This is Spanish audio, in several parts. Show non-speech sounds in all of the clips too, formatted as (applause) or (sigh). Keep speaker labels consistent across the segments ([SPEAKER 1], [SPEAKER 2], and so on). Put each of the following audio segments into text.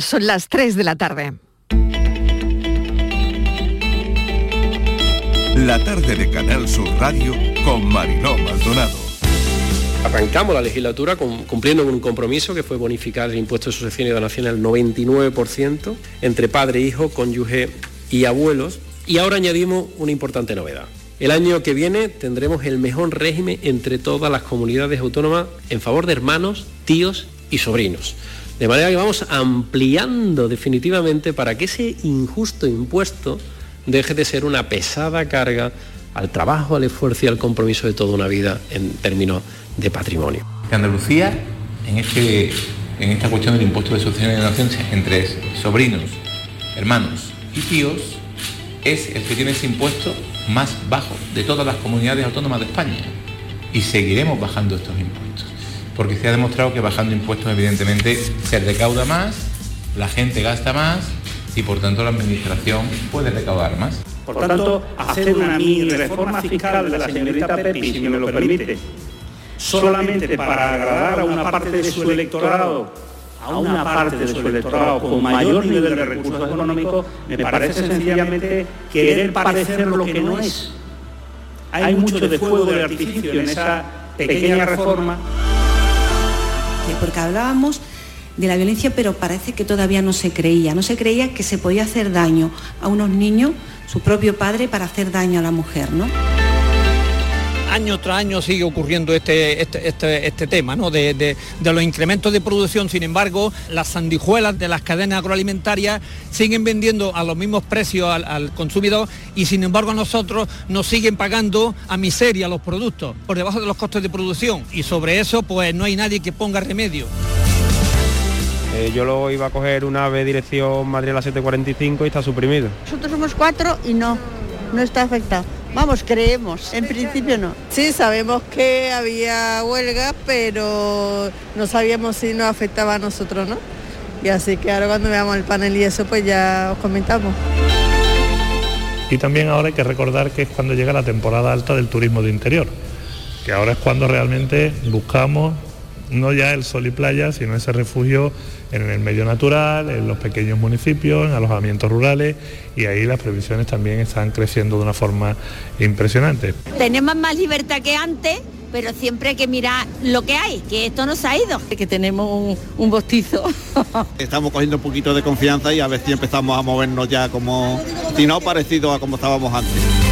[SPEAKER 1] Son las 3 de la tarde.
[SPEAKER 2] La tarde de Canal Sur Radio con Mariló Maldonado.
[SPEAKER 3] Arrancamos la legislatura cumpliendo con un compromiso que fue bonificar el impuesto de sucesión y donación al 99% entre padre, hijo, cónyuge y abuelos. Y ahora añadimos una importante novedad. El año que viene tendremos el mejor régimen entre todas las comunidades autónomas en favor de hermanos, tíos y sobrinos. De manera que vamos ampliando definitivamente para que ese injusto impuesto deje de ser una pesada carga al trabajo, al esfuerzo y al compromiso de toda una vida en términos de patrimonio.
[SPEAKER 4] Andalucía, en, este, en esta cuestión del impuesto de sucesión y donación entre sobrinos, hermanos y tíos, es el que tiene ese impuesto más bajo de todas las comunidades autónomas de España. Y seguiremos bajando estos impuestos. Porque se ha demostrado que bajando impuestos evidentemente se recauda más, la gente gasta más y por tanto la administración puede recaudar más.
[SPEAKER 5] Por tanto, hacer una mini reforma fiscal de la señorita Pepi, si me lo permite, solamente para agradar a una parte de su electorado, a una parte de su electorado con mayor nivel de recursos económicos, me parece sencillamente querer parecer lo que no es. Hay mucho de fuego de artificio en esa pequeña reforma.
[SPEAKER 6] Porque hablábamos de la violencia, pero parece que todavía no se creía. No se creía que se podía hacer daño a unos niños, su propio padre, para hacer daño a la mujer, ¿no?
[SPEAKER 7] Año tras año sigue ocurriendo este, este, este, este tema, ¿no? De, los incrementos de producción, sin embargo, las sandijuelas de las cadenas agroalimentarias siguen vendiendo a los mismos precios al, al consumidor y sin embargo a nosotros nos siguen pagando a miseria los productos por debajo de los costes de producción y sobre eso pues no hay nadie que ponga remedio.
[SPEAKER 8] Eh, yo lo iba a coger una ave dirección Madrid a las 7.45 y está suprimido.
[SPEAKER 9] Nosotros somos cuatro y no, no está afectado. Vamos, creemos, en principio no.
[SPEAKER 10] Sí, sabemos que había huelga, pero no sabíamos si nos afectaba a nosotros, ¿no? Y así que ahora cuando veamos el panel y eso, pues ya os comentamos.
[SPEAKER 11] Y también ahora hay que recordar que es cuando llega la temporada alta del turismo de interior, que ahora es cuando realmente buscamos no ya el sol y playa, sino ese refugio en el medio natural, en los pequeños municipios, en alojamientos rurales y ahí las previsiones también están creciendo de una forma impresionante.
[SPEAKER 12] Tenemos más libertad que antes, pero siempre hay que mirar lo que hay, que esto no se ha ido.
[SPEAKER 9] Que tenemos un, un bostizo. (laughs)
[SPEAKER 13] Estamos cogiendo un poquito de confianza y a ver si empezamos a movernos ya como, si no parecido a como estábamos antes.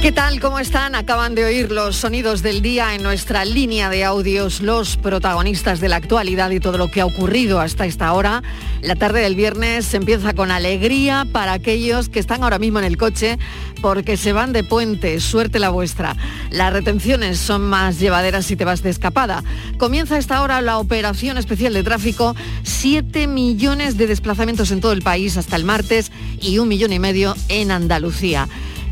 [SPEAKER 1] ¿Qué tal? ¿Cómo están? Acaban de oír los sonidos del día en nuestra línea de audios, los protagonistas de la actualidad y todo lo que ha ocurrido hasta esta hora. La tarde del viernes empieza con alegría para aquellos que están ahora mismo en el coche porque se van de puente. Suerte la vuestra. Las retenciones son más llevaderas si te vas de escapada. Comienza esta hora la operación especial de tráfico. 7 millones de desplazamientos en todo el país hasta el martes y un millón y medio en Andalucía.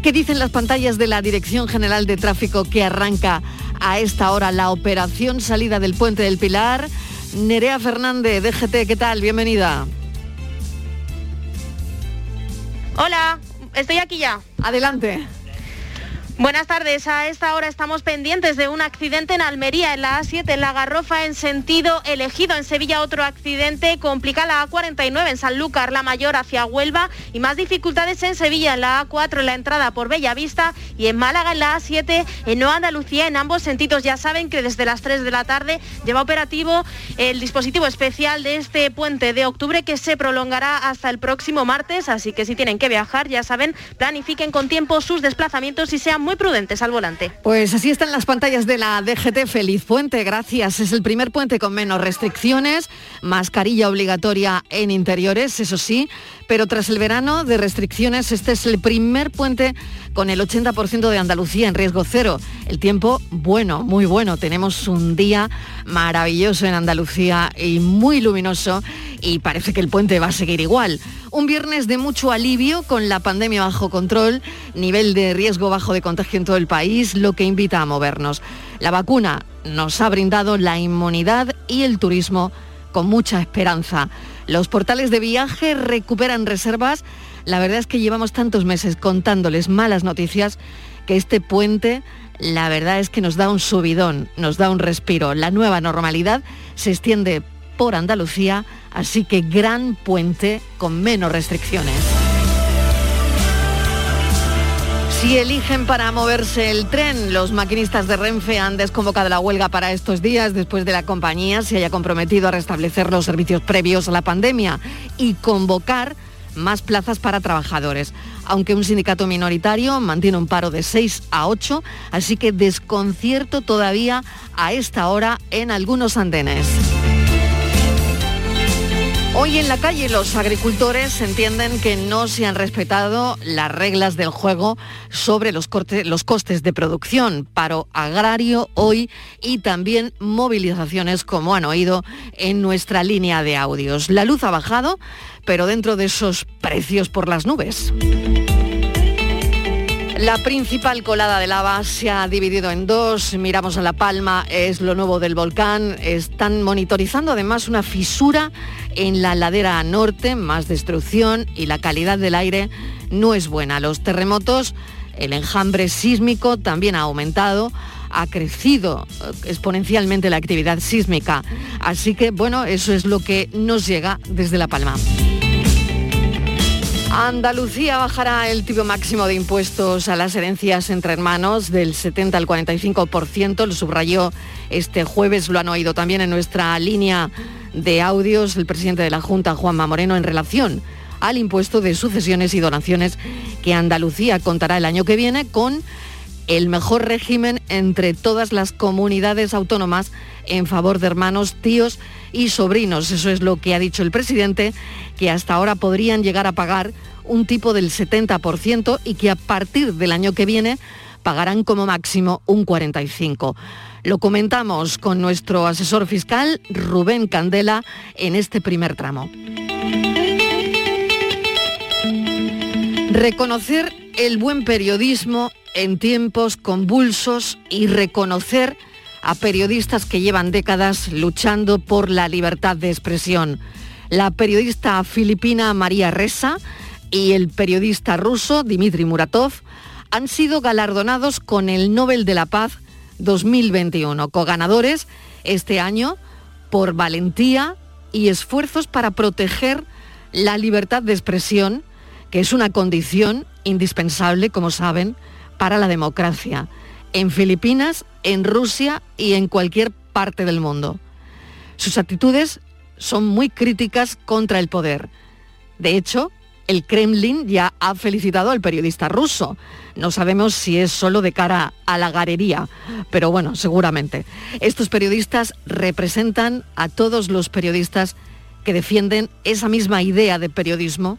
[SPEAKER 1] ¿Qué dicen las pantallas de la Dirección General de Tráfico que arranca a esta hora la operación salida del puente del Pilar? Nerea Fernández, DGT, ¿qué tal? Bienvenida.
[SPEAKER 14] Hola, estoy aquí ya.
[SPEAKER 1] Adelante.
[SPEAKER 14] Buenas tardes. A esta hora estamos pendientes de un accidente en Almería, en la A7, en la Garrofa, en sentido elegido. En Sevilla otro accidente complica la A49 en Sanlúcar, la mayor hacia Huelva y más dificultades en Sevilla, en la A4, en la entrada por Bellavista y en Málaga, en la A7, en Nueva Andalucía, en ambos sentidos. Ya saben que desde las 3 de la tarde lleva operativo el dispositivo especial de este puente de octubre que se prolongará hasta el próximo martes. Así que si tienen que viajar, ya saben, planifiquen con tiempo sus desplazamientos y sean muy prudentes al volante.
[SPEAKER 1] Pues así están las pantallas de la DGT. Feliz puente, gracias. Es el primer puente con menos restricciones, mascarilla obligatoria en interiores, eso sí, pero tras el verano de restricciones, este es el primer puente con el 80% de Andalucía en riesgo cero. El tiempo bueno, muy bueno. Tenemos un día maravilloso en Andalucía y muy luminoso y parece que el puente va a seguir igual. Un viernes de mucho alivio con la pandemia bajo control, nivel de riesgo bajo de en todo el país, lo que invita a movernos. La vacuna nos ha brindado la inmunidad y el turismo con mucha esperanza. Los portales de viaje recuperan reservas La verdad es que llevamos tantos meses contándoles malas noticias que este puente la verdad es que nos da un subidón, nos da un respiro. La nueva normalidad se extiende por Andalucía, así que gran puente con menos restricciones. Si eligen para moverse el tren, los maquinistas de Renfe han desconvocado la huelga para estos días después de la compañía se haya comprometido a restablecer los servicios previos a la pandemia y convocar más plazas para trabajadores, aunque un sindicato minoritario mantiene un paro de 6 a 8, así que desconcierto todavía a esta hora en algunos andenes. Hoy en la calle los agricultores entienden que no se han respetado las reglas del juego sobre los, costes de producción, paro agrario hoy y también movilizaciones como han oído en nuestra línea de audios. La luz ha bajado, pero dentro de esos precios por las nubes. La principal colada de lava se ha dividido en dos. Miramos a La Palma, es lo nuevo del volcán. Están monitorizando además una fisura en la ladera norte, más destrucción y la calidad del aire no es buena. Los terremotos, el enjambre sísmico también ha aumentado ha crecido exponencialmente la actividad sísmica. Así que, bueno, eso es lo que nos llega desde La Palma. Andalucía bajará el tipo máximo de impuestos a las herencias entre hermanos del 70 al 45%, lo subrayó este jueves, lo han oído también en nuestra línea de audios el presidente de la Junta, Juanma Moreno, en relación al impuesto de sucesiones y donaciones que Andalucía contará el año que viene con el mejor régimen entre todas las comunidades autónomas en favor de hermanos, tíos y sobrinos. Eso es lo que ha dicho el presidente, que hasta ahora podrían llegar a pagar un tipo del 70% y que a partir del año que viene pagarán como máximo un 45%. Lo comentamos con nuestro asesor fiscal, Rubén Candela, en este primer tramo. Reconocer el buen periodismo en tiempos convulsos y reconocer a periodistas que llevan décadas luchando por la libertad de expresión. La periodista filipina María Reza y el periodista ruso Dmitry Muratov han sido galardonados con el Nobel de la Paz 2021, coganadores este año por valentía y esfuerzos para proteger la libertad de expresión, que es una condición indispensable, como saben, para la democracia, en Filipinas, en Rusia y en cualquier parte del mundo. Sus actitudes son muy críticas contra el poder. De hecho, el Kremlin ya ha felicitado al periodista ruso. No sabemos si es solo de cara a la garería, pero bueno, seguramente. Estos periodistas representan a todos los periodistas que defienden esa misma idea de periodismo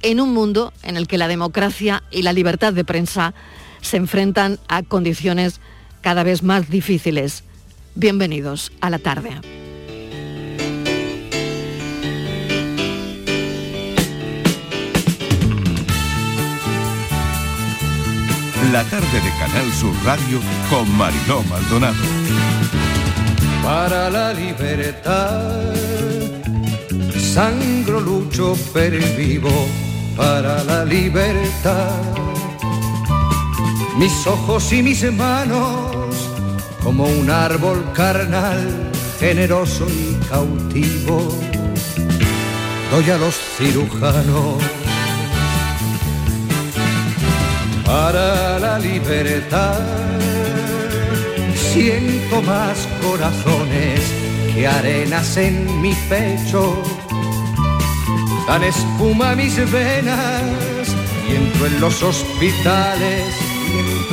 [SPEAKER 1] en un mundo en el que la democracia y la libertad de prensa se enfrentan a condiciones cada vez más difíciles. Bienvenidos a la tarde.
[SPEAKER 2] La tarde de Canal Sur Radio con Mariló Maldonado.
[SPEAKER 15] Para la libertad, sangro, lucho, vivo para la libertad. Mis ojos y mis manos, como un árbol carnal, generoso y cautivo, doy a los cirujanos para la libertad. Siento más corazones que arenas en mi pecho. Dan espuma mis venas y entro en los hospitales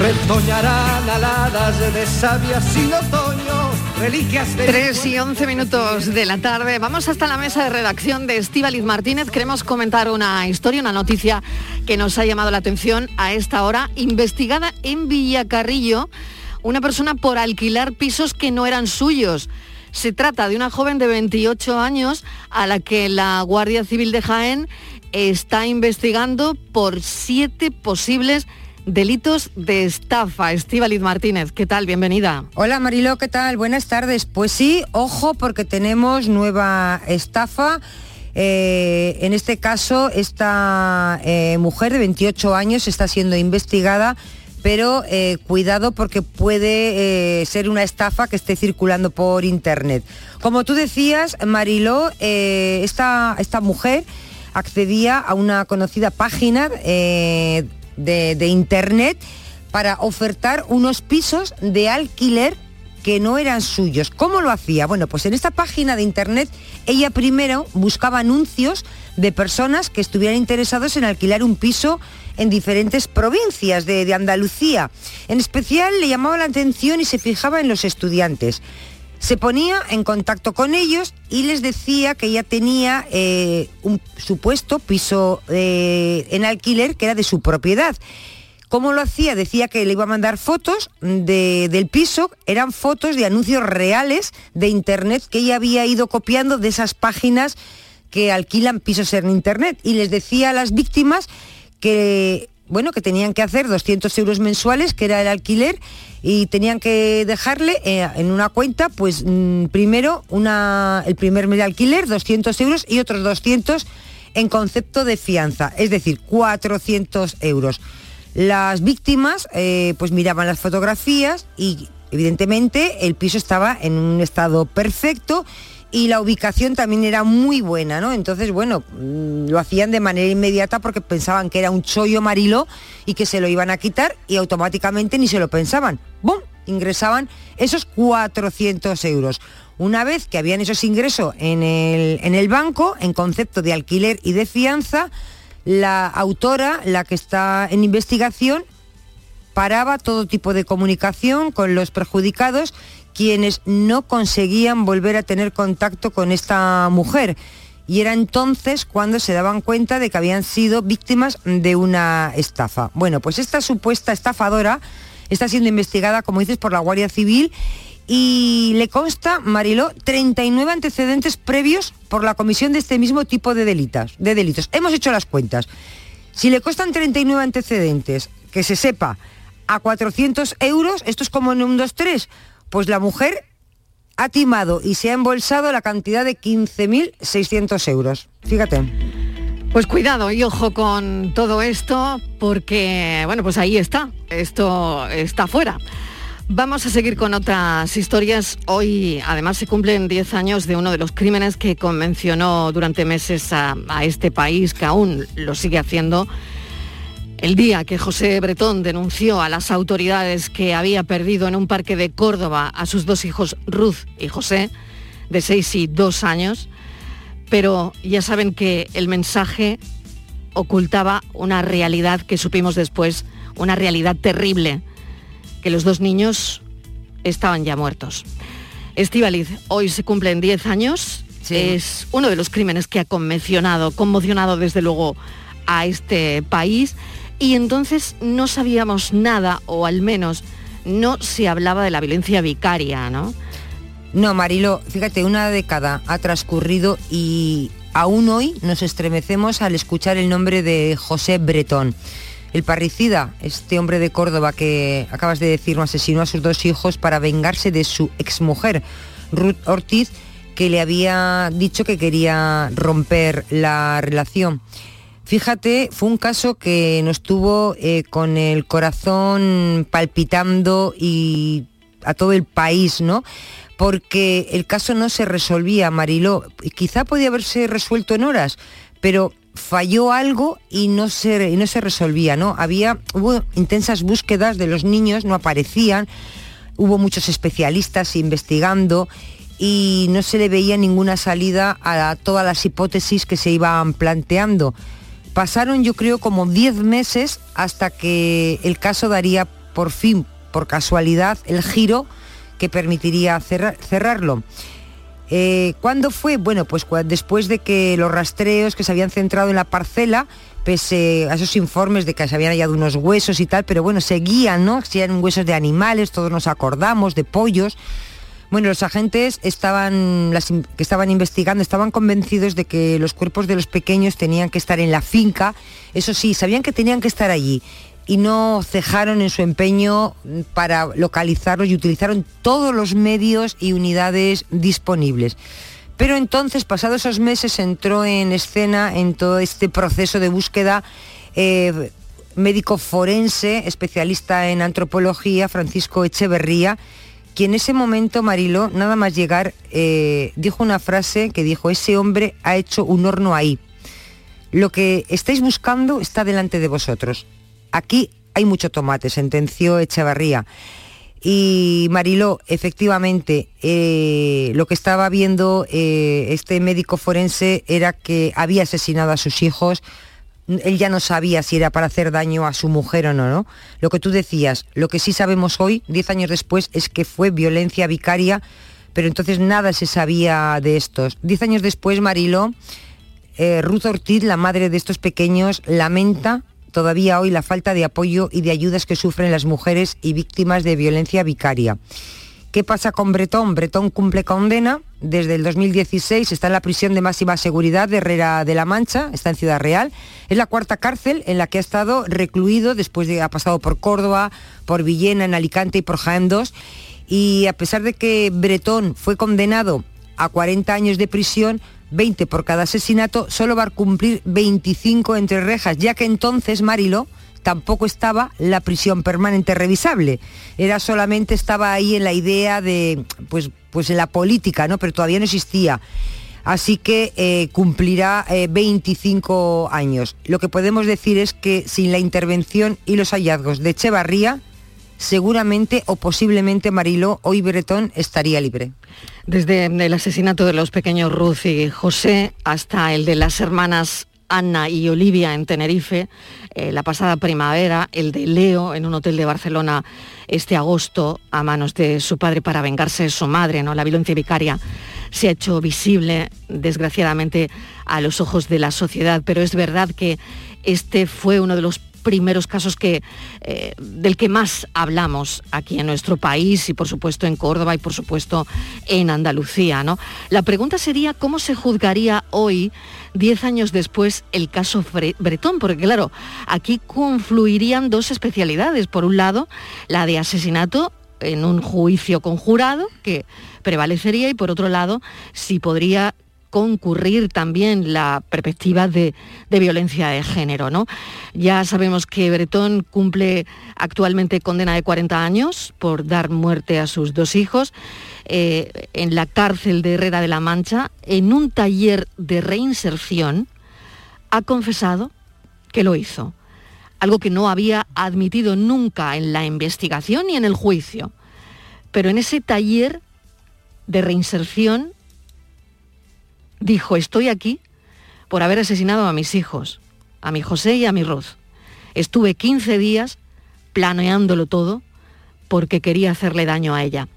[SPEAKER 15] Retoñarán aladas de sabias sin otoño, reliquias de...
[SPEAKER 1] 3 y 11 minutos de la tarde. Vamos hasta la mesa de redacción de Estíbaliz Martínez. Queremos comentar una historia, una noticia que nos ha llamado la atención a esta hora. Investigada en Villacarrillo, una persona por alquilar pisos que no eran suyos. Se trata de una joven de 28 años a la que la Guardia Civil de Jaén está investigando por siete posibles delitos de estafa. Estíbaliz Martínez, ¿qué tal? Bienvenida.
[SPEAKER 16] Hola Marilo, ¿qué tal? Buenas tardes. Pues sí, ojo porque tenemos nueva estafa. Eh, en este caso, esta eh, mujer de 28 años está siendo investigada pero eh, cuidado porque puede ser una estafa que esté circulando por internet. Como tú decías, Mariló, esta, esta, mujer accedía a una conocida página de, de internet para ofertar unos pisos de alquiler que no eran suyos. ¿Cómo lo hacía? Bueno, pues en esta página de internet ella primero buscaba anuncios de personas que estuvieran interesados en alquilar un piso en diferentes provincias de, Andalucía. En especial le llamaba la atención y se fijaba en los estudiantes. Se ponía en contacto con ellos y les decía que ella tenía eh, un supuesto piso eh, en alquiler que era de su propiedad. ¿Cómo lo hacía? Decía que le iba a mandar fotos del piso, eran fotos de anuncios reales de internet que ella había ido copiando de esas páginas que alquilan pisos en internet y les decía a las víctimas que bueno, que tenían que hacer 200 euros mensuales, que era el alquiler, y tenían que dejarle eh, en una cuenta, pues mm, primero una, el primer mes de alquiler, 200 euros, y otros 200 en concepto de fianza, es decir, 400 euros. Las víctimas eh, pues miraban las fotografías y evidentemente el piso estaba en un estado perfecto y la ubicación también era muy buena, ¿no? Entonces, bueno, mm, lo hacían de manera inmediata porque pensaban que era un chollo marilo y que se lo iban a quitar y automáticamente ni se lo pensaban. ¡Bum! Ingresaban esos 400 euros. Una vez que habían esos ingresos en el, en el banco, en concepto de alquiler y de fianza, la autora, la que está en investigación, paraba todo tipo de comunicación con los perjudicados quienes no conseguían volver a tener contacto con esta mujer. Y era entonces cuando se daban cuenta de que habían sido víctimas de una estafa. Bueno, pues esta supuesta estafadora está siendo investigada, como dices, por la Guardia Civil y le consta, Mariló, 39 antecedentes previos por la comisión de este mismo tipo de delitos. De delitos. Hemos hecho las cuentas. Si le costan 39 antecedentes, que se sepa, a 400 euros, esto es como en un 2-3, pues la mujer ha timado y se ha embolsado la cantidad de 15.600 euros. Fíjate.
[SPEAKER 1] Pues cuidado y ojo con todo esto porque, bueno, pues ahí está, esto está fuera. Vamos a seguir con otras historias. Hoy además se cumplen 10 años de uno de los crímenes que convencionó durante meses a, a este país, que aún lo sigue haciendo el día que José Bretón denunció a las autoridades que había perdido en un parque de Córdoba a sus dos hijos Ruth y José, de 6 y 2 años, pero ya saben que el mensaje ocultaba una realidad que supimos después, una realidad terrible, que los dos niños estaban ya muertos. Estivaliz, hoy se cumplen 10 años, es uno de los crímenes que ha conmocionado, conmocionado desde luego a este país y entonces no sabíamos nada, o al menos no se hablaba de la violencia vicaria, ¿no?
[SPEAKER 16] No, Marilo, fíjate, una década ha transcurrido y aún hoy nos estremecemos al escuchar el nombre de José Bretón. El parricida, este hombre de Córdoba que acabas de decir, asesinó a sus dos hijos para vengarse de su exmujer, Ruth Ortiz, que le había dicho que quería romper la relación. Fíjate, fue un caso que nos tuvo eh, con el corazón palpitando y a todo el país, ¿no? Porque el caso no se resolvía, Mariló. Quizá podía haberse resuelto en horas, pero falló algo y no se, no se resolvía, ¿no? Había, hubo intensas búsquedas de los niños, no aparecían, hubo muchos especialistas investigando y no se le veía ninguna salida a todas las hipótesis que se iban planteando. Pasaron yo creo como 10 meses hasta que el caso daría por fin, por casualidad, el giro que permitiría cerrarlo. Eh, ¿Cuándo fue? Bueno, pues después de que los rastreos que se habían centrado en la parcela, pese a esos informes de que se habían hallado unos huesos y tal, pero bueno, seguían, ¿no? Si eran huesos de animales, todos nos acordamos, de pollos. Bueno, los agentes estaban, que estaban investigando estaban convencidos de que los cuerpos de los pequeños tenían que estar en la finca. Eso sí, sabían que tenían que estar allí y no cejaron en su empeño para localizarlos y utilizaron todos los medios y unidades disponibles. Pero entonces, pasados esos meses, entró en escena en todo este proceso de búsqueda eh, médico forense, especialista en antropología, Francisco Echeverría, quien en ese momento, Mariló, nada más llegar, eh, dijo una frase que dijo, ese hombre ha hecho un horno ahí. Lo que estáis buscando está delante de vosotros aquí hay mucho tomate, sentenció Echevarría. Y Mariló, efectivamente, eh, lo que estaba viendo eh, este médico forense era que había asesinado a sus hijos. Él ya no sabía si era para hacer daño a su mujer o no, ¿no? Lo que tú decías, lo que sí sabemos hoy, diez años después, es que fue violencia vicaria, pero entonces nada se sabía de estos. Diez años después, Mariló, eh, Ruth Ortiz, la madre de estos pequeños, lamenta todavía hoy la falta de apoyo y de ayudas que sufren las mujeres y víctimas de violencia vicaria. ¿Qué pasa con Bretón? Bretón cumple condena. Desde el 2016 está en la prisión de máxima seguridad de Herrera de la Mancha, está en Ciudad Real. Es la cuarta cárcel en la que ha estado recluido después de ha pasado por Córdoba, por Villena, en Alicante y por Jaén II. Y a pesar de que Bretón fue condenado a 40 años de prisión, 20 por cada asesinato, solo va a cumplir 25 entre rejas, ya que entonces Marilo tampoco estaba la prisión permanente revisable. Era solamente estaba ahí en la idea de, pues, pues en la política, ¿no? Pero todavía no existía. Así que eh, cumplirá 25 eh, años. Lo que podemos decir es que sin la intervención y los hallazgos de Echevarría, seguramente o posiblemente Marilo hoy Bretón estaría libre.
[SPEAKER 1] Desde el asesinato de los pequeños Ruth y José hasta el de las hermanas Ana y Olivia en Tenerife, eh, la pasada primavera, el de Leo en un hotel de Barcelona este agosto a manos de su padre para vengarse de su madre, ¿no? La violencia vicaria se ha hecho visible, desgraciadamente, a los ojos de la sociedad, pero es verdad que este fue uno de los primeros casos que, eh, del que más hablamos aquí en nuestro país y por supuesto en Córdoba y por supuesto en Andalucía. ¿no? La pregunta sería cómo se juzgaría hoy, diez años después, el caso Bretón, porque claro, aquí confluirían dos especialidades. Por un lado, la de asesinato en un juicio conjurado que prevalecería y por otro lado, si podría concurrir también la perspectiva de, violencia de género. ¿no? Ya sabemos que Bretón cumple actualmente condena de 40 años por dar muerte a sus dos hijos eh, en la cárcel de Herrera de la Mancha, en un taller de reinserción, ha confesado que lo hizo, algo que no había admitido nunca en la investigación ni en el juicio. Pero en ese taller de reinserción dijo, estoy aquí por haber asesinado a mis hijos, a mi José y a mi Ruth. Estuve 15 días planeándolo todo porque quería hacerle daño a ella.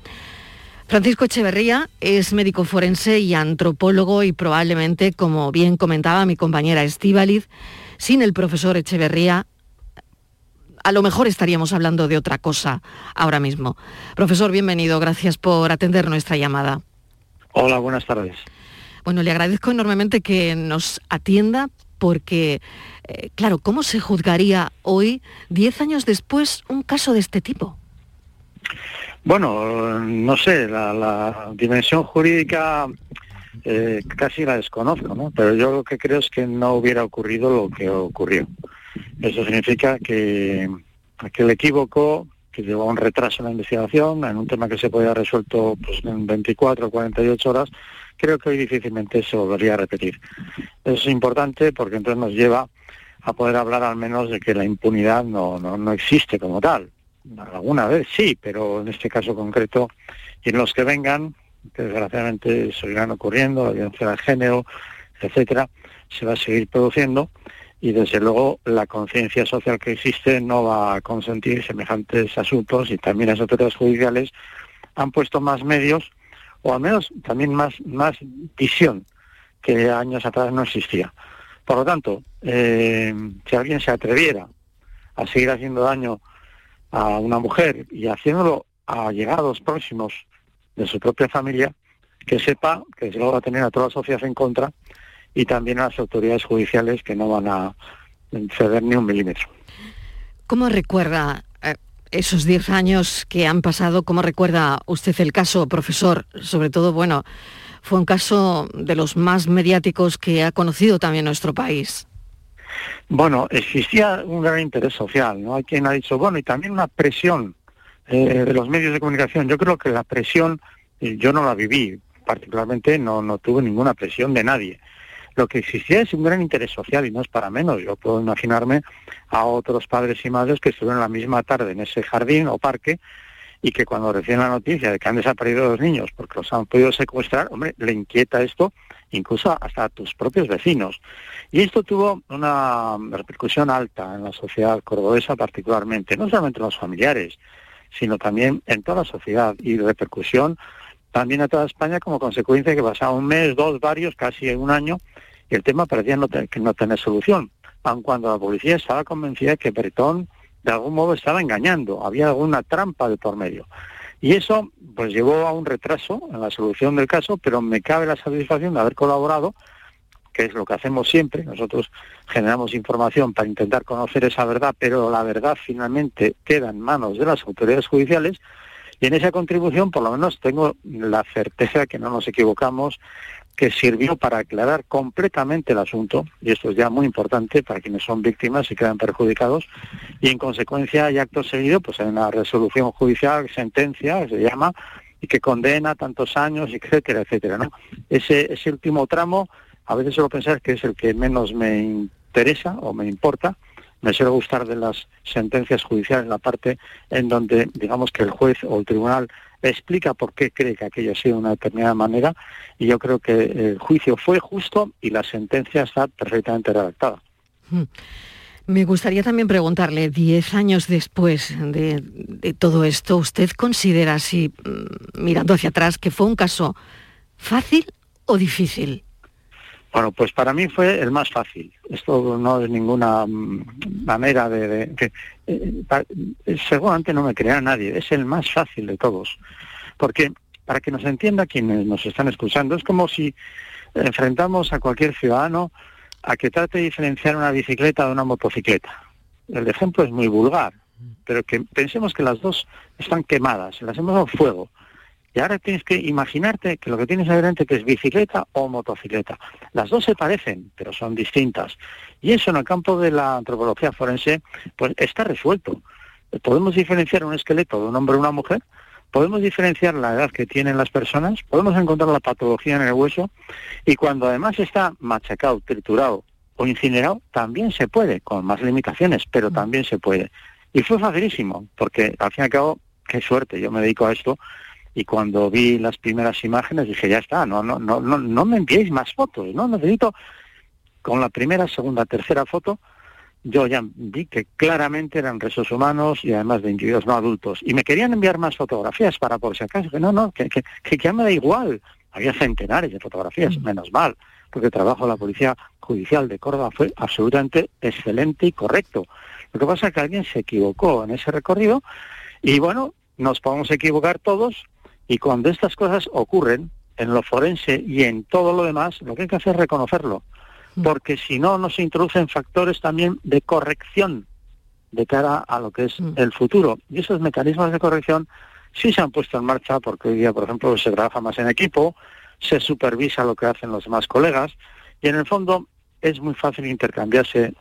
[SPEAKER 1] Francisco Echeverría es médico forense y antropólogo y probablemente, como bien comentaba mi compañera Estíbaliz, sin el profesor Echeverría, a lo mejor estaríamos hablando de otra cosa ahora mismo. Profesor, bienvenido, gracias por atender nuestra llamada.
[SPEAKER 17] Hola, buenas tardes.
[SPEAKER 1] Bueno, le agradezco enormemente que nos atienda porque, eh, claro, ¿cómo se juzgaría hoy, diez años después, un caso de este tipo?
[SPEAKER 17] Bueno, no sé, la, dimensión jurídica eh, casi la desconozco, ¿no? Pero yo lo que creo es que no hubiera ocurrido lo que ocurrió. Eso significa que aquel equívoco que llevó a un retraso en la investigación, en un tema que se podía haber resuelto pues, en 24 o 48 horas, creo que hoy difícilmente se volvería a repetir. Eso es importante porque entonces nos lleva a poder hablar al menos de que la impunidad no, no, no existe como tal. Alguna vez sí, pero en este caso concreto y en los que vengan, que desgraciadamente seguirán ocurriendo, la violencia de género, etcétera, se va a seguir produciendo y desde luego la conciencia social que existe no va a consentir semejantes asuntos y también las autoridades judiciales han puesto más medios o al menos también más, más visión que años atrás no existía. Por lo tanto, eh, si alguien se atreviera a seguir haciendo daño a una mujer y haciéndolo a llegados próximos de su propia familia, que sepa que se lo va a tener a toda la sociedad en contra y también a las autoridades judiciales que no van a ceder ni un milímetro.
[SPEAKER 1] ¿Cómo recuerda esos 10 años que han pasado? ¿Cómo recuerda usted el caso, profesor? Sobre todo, bueno, fue un caso de los más mediáticos que ha conocido también nuestro país.
[SPEAKER 17] Bueno, existía un gran interés social, ¿no? Hay quien ha dicho, bueno, y también una presión eh, de los medios de comunicación. Yo creo que la presión, yo no la viví, particularmente no, no tuve ninguna presión de nadie. Lo que existía es un gran interés social y no es para menos. Yo puedo imaginarme a otros padres y madres que estuvieron la misma tarde en ese jardín o parque y que cuando reciben la noticia de que han desaparecido los niños porque los han podido secuestrar, hombre, le inquieta esto incluso hasta a tus propios vecinos. Y esto tuvo una repercusión alta en la sociedad cordobesa particularmente, no solamente en los familiares, sino también en toda la sociedad y repercusión también a toda España como consecuencia de que pasaba un mes, dos, varios, casi un año, y el tema parecía no, que no tener solución, aun cuando la policía estaba convencida de que Bretón de algún modo estaba engañando, había alguna trampa de por medio. Y eso pues llevó a un retraso en la solución del caso, pero me cabe la satisfacción de haber colaborado, que es lo que hacemos siempre. Nosotros generamos información para intentar conocer esa verdad, pero la verdad finalmente queda en manos de las autoridades judiciales y en esa contribución, por lo menos, tengo la certeza que no nos equivocamos, que sirvió para aclarar completamente el asunto, y esto es ya muy importante para quienes son víctimas y quedan perjudicados, y en consecuencia y acto seguido, pues hay una resolución judicial, sentencia, se llama, y que condena tantos años, etcétera, etcétera. Ese, ese último tramo, a veces suelo pensar que es el que menos me interesa o me importa, me suele gustar de las sentencias judiciales la parte en donde digamos que el juez o el tribunal explica por qué cree que aquello ha sido de una determinada manera y yo creo que el juicio fue justo y la sentencia está perfectamente redactada.
[SPEAKER 1] Hmm. Me gustaría también preguntarle, diez años después de, de todo esto, ¿usted considera, así, mm, mirando hacia atrás, que fue un caso fácil o difícil?
[SPEAKER 17] Bueno, pues para mí fue el más fácil. Esto no es ninguna mm, manera de... que, eh, seguramente no me crea nadie, es el más fácil de todos. Porque, para que nos entienda quienes nos están escuchando, es como si enfrentamos a cualquier ciudadano a que trate de diferenciar una bicicleta de una motocicleta. El ejemplo es muy vulgar, pero que pensemos que las dos están quemadas, las hemos dado fuego y ahora tienes que imaginarte que lo que tienes adelante que es bicicleta o motocicleta. Las dos se parecen, pero son distintas. Y eso en el campo de la antropología forense, pues está resuelto. Podemos diferenciar un esqueleto de un hombre o una mujer, podemos diferenciar la edad que tienen las personas, podemos encontrar la patología en el hueso y cuando además está machacado, triturado o incinerado, también se puede, con más limitaciones, pero mm. también se puede. Y fue facilísimo, porque al fin y al cabo, qué suerte, yo me dedico a esto, y cuando vi las primeras imágenes dije, ya está, no, no, no, no, no me enviéis más fotos, no necesito, con la primera, segunda, tercera foto, yo ya vi que claramente eran restos humanos y además de individuos no adultos. Y me querían enviar más fotografías para por si acaso, que no, no, que, que, que ya me da igual. Había centenares de fotografías, mm. menos mal, porque el trabajo de la Policía Judicial de Córdoba fue absolutamente excelente y correcto. Lo que pasa es que alguien se equivocó en ese recorrido y bueno, nos podemos equivocar todos, y cuando estas cosas ocurren, en lo forense y en todo lo demás, lo que hay que hacer es reconocerlo. porque si no, no se introducen factores también de corrección de cara a lo que es el futuro. Y esos mecanismos de corrección sí se han puesto en marcha porque hoy día, por ejemplo, se trabaja más en equipo, se supervisa lo que hacen los demás colegas y en el fondo es muy fácil intercambiarse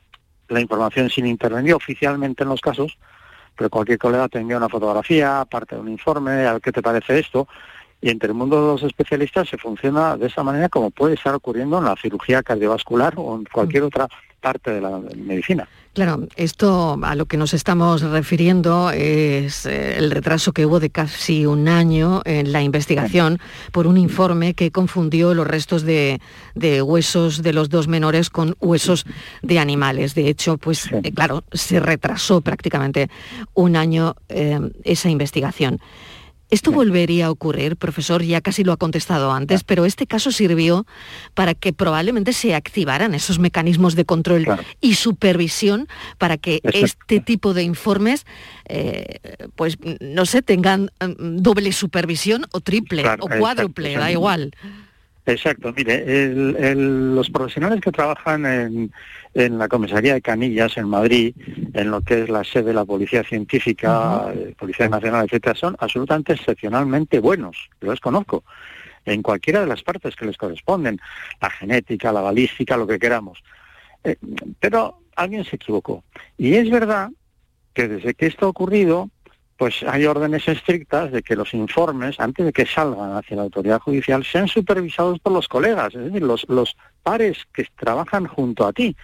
[SPEAKER 17] la información sin intervenir oficialmente en los casos, pero cualquier colega te envía una fotografía, parte de un informe, a ver qué te parece esto, y entre el mundo de los especialistas se funciona de esa manera como puede estar ocurriendo en la cirugía cardiovascular o en cualquier otra parte de la medicina.
[SPEAKER 1] Claro, esto a lo que nos estamos refiriendo es eh, el retraso que hubo de casi un año en la investigación por un informe que confundió los restos de, huesos de los dos menores con huesos de animales. De hecho, pues eh, claro, se retrasó prácticamente un año eh, esa investigación. ¿Esto volvería a ocurrir, profesor? Ya casi lo ha contestado antes, pero este caso sirvió para que probablemente se activaran esos mecanismos de control y supervisión para que este tipo de informes, eh, pues no sé, tengan mm, doble supervisión o triple o cuádruple, da igual.
[SPEAKER 17] Exacto, mire, los profesionales que trabajan en, la comisaría de Canillas en Madrid, en lo que es la sede de la Policía Científica, eh, Policía Nacional, etcétera, son absolutamente excepcionalmente buenos. Yo los conozco en cualquiera de las partes que les corresponden, la genética, la balística, lo que queramos. Eh, pero alguien se equivocó. Y es verdad que desde que esto ha ocurrido, pues hay órdenes estrictas de que los informes, antes de que salgan hacia la autoridad judicial, sean supervisados por los colegas, es decir, los, pares que trabajan junto a ti,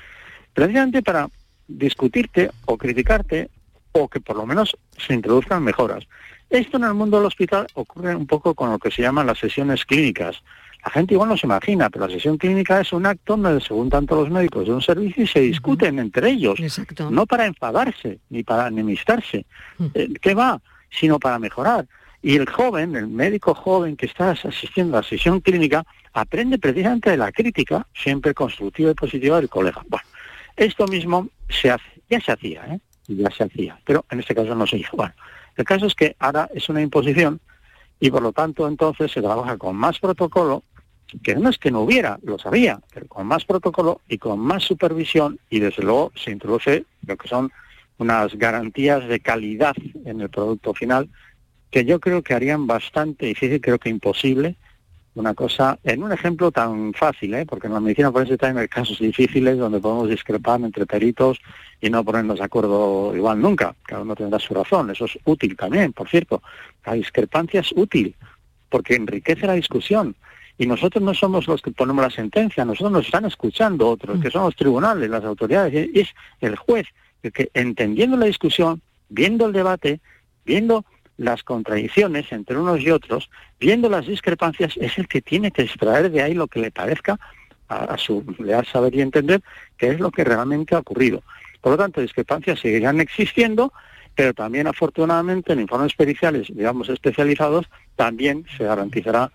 [SPEAKER 17] precisamente para discutirte o criticarte o que por lo menos se introduzcan mejoras. Esto en el mundo del hospital ocurre un poco con lo que se llaman las sesiones clínicas. La gente igual no se imagina, pero la sesión clínica es un acto donde se juntan todos los médicos de un servicio y se discuten entre ellos, no para enfadarse ni para enemistarse. Eh, ¿Qué va? Sino para mejorar. Y el joven, el médico joven que está asistiendo a la sesión clínica, aprende precisamente de la crítica, siempre constructiva y positiva del colega. Bueno, esto mismo se hace, ya se hacía, ¿eh? ya se hacía, pero en este caso no se hizo. Bueno, el caso es que ahora es una imposición y por lo tanto entonces se trabaja con más protocolo que no es que no hubiera, lo sabía, pero con más protocolo y con más supervisión y desde luego se introduce lo que son unas garantías de calidad en el producto final que yo creo que harían bastante difícil, creo que imposible, una cosa, en un ejemplo tan fácil, ¿eh? porque en la medicina forense también hay casos difíciles donde podemos discrepar entre peritos y no ponernos de acuerdo igual nunca, cada uno tendrá su razón, eso es útil también, por cierto, la discrepancia es útil, porque enriquece la discusión, y nosotros no somos los que ponemos la sentencia, nosotros nos están escuchando otros, que son los tribunales, las autoridades, es el juez, el que entendiendo la discusión, viendo el debate, viendo las contradicciones entre unos y otros, viendo las discrepancias, es el que tiene que extraer de ahí lo que le parezca a, su leal saber y entender qué es lo que realmente ha ocurrido. Por lo tanto, discrepancias seguirán existiendo, pero también afortunadamente en informes periciales, digamos, especializados, también se garantizará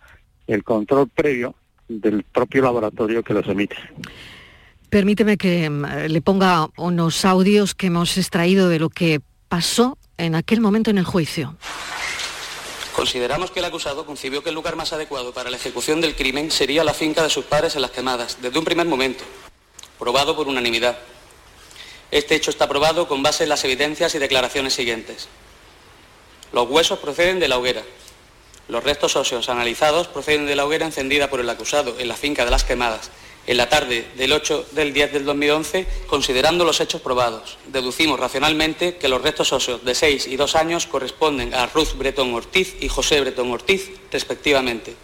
[SPEAKER 17] el control previo del propio laboratorio que los emite.
[SPEAKER 1] Permíteme que mm, le ponga unos audios que hemos extraído de lo que pasó en aquel momento en el juicio.
[SPEAKER 18] Consideramos que el acusado concibió que el lugar más adecuado para la ejecución del crimen sería la finca de sus padres en las quemadas, desde un primer momento, probado por unanimidad. Este hecho está probado con base en las evidencias y declaraciones siguientes. Los huesos proceden de la hoguera, los restos óseos analizados proceden de la hoguera encendida por el acusado en la finca de las quemadas en la tarde del 8 del 10 del 2011, considerando los hechos probados. Deducimos racionalmente que los restos óseos de 6 y 2 años corresponden a Ruth Bretón Ortiz y José Bretón Ortiz, respectivamente.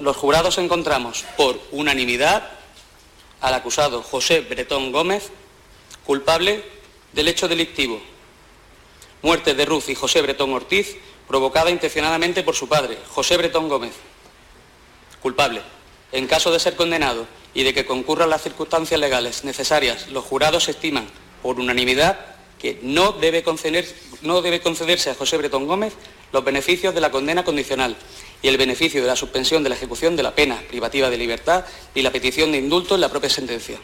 [SPEAKER 18] Los jurados encontramos por unanimidad al acusado José Bretón Gómez culpable del hecho delictivo. Muerte de Ruth y José Bretón Ortiz provocada intencionadamente por su padre, José Bretón Gómez. Culpable. En caso de ser condenado y de que concurran las circunstancias legales necesarias, los jurados estiman por unanimidad que no debe, concederse a José Bretón Gómez los beneficios de la condena condicional y el beneficio de la suspensión de la ejecución de la pena privativa de libertad y la petición de indulto en la propia sentencia.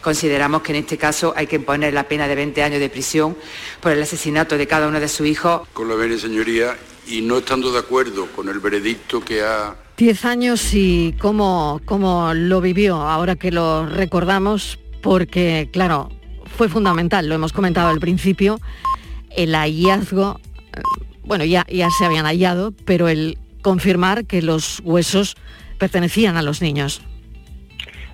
[SPEAKER 19] Consideramos que en este caso hay que imponer la pena de 20 años de prisión por el asesinato de cada uno de sus hijos.
[SPEAKER 20] Con lo bene, señoría, y no estando de acuerdo con el veredicto que ha...
[SPEAKER 1] Diez años y cómo, cómo lo vivió, ahora que lo recordamos, porque claro, fue fundamental, lo hemos comentado al principio, el hallazgo, eh, bueno, ya, ya se habían hallado, pero el confirmar que los huesos pertenecían a los niños.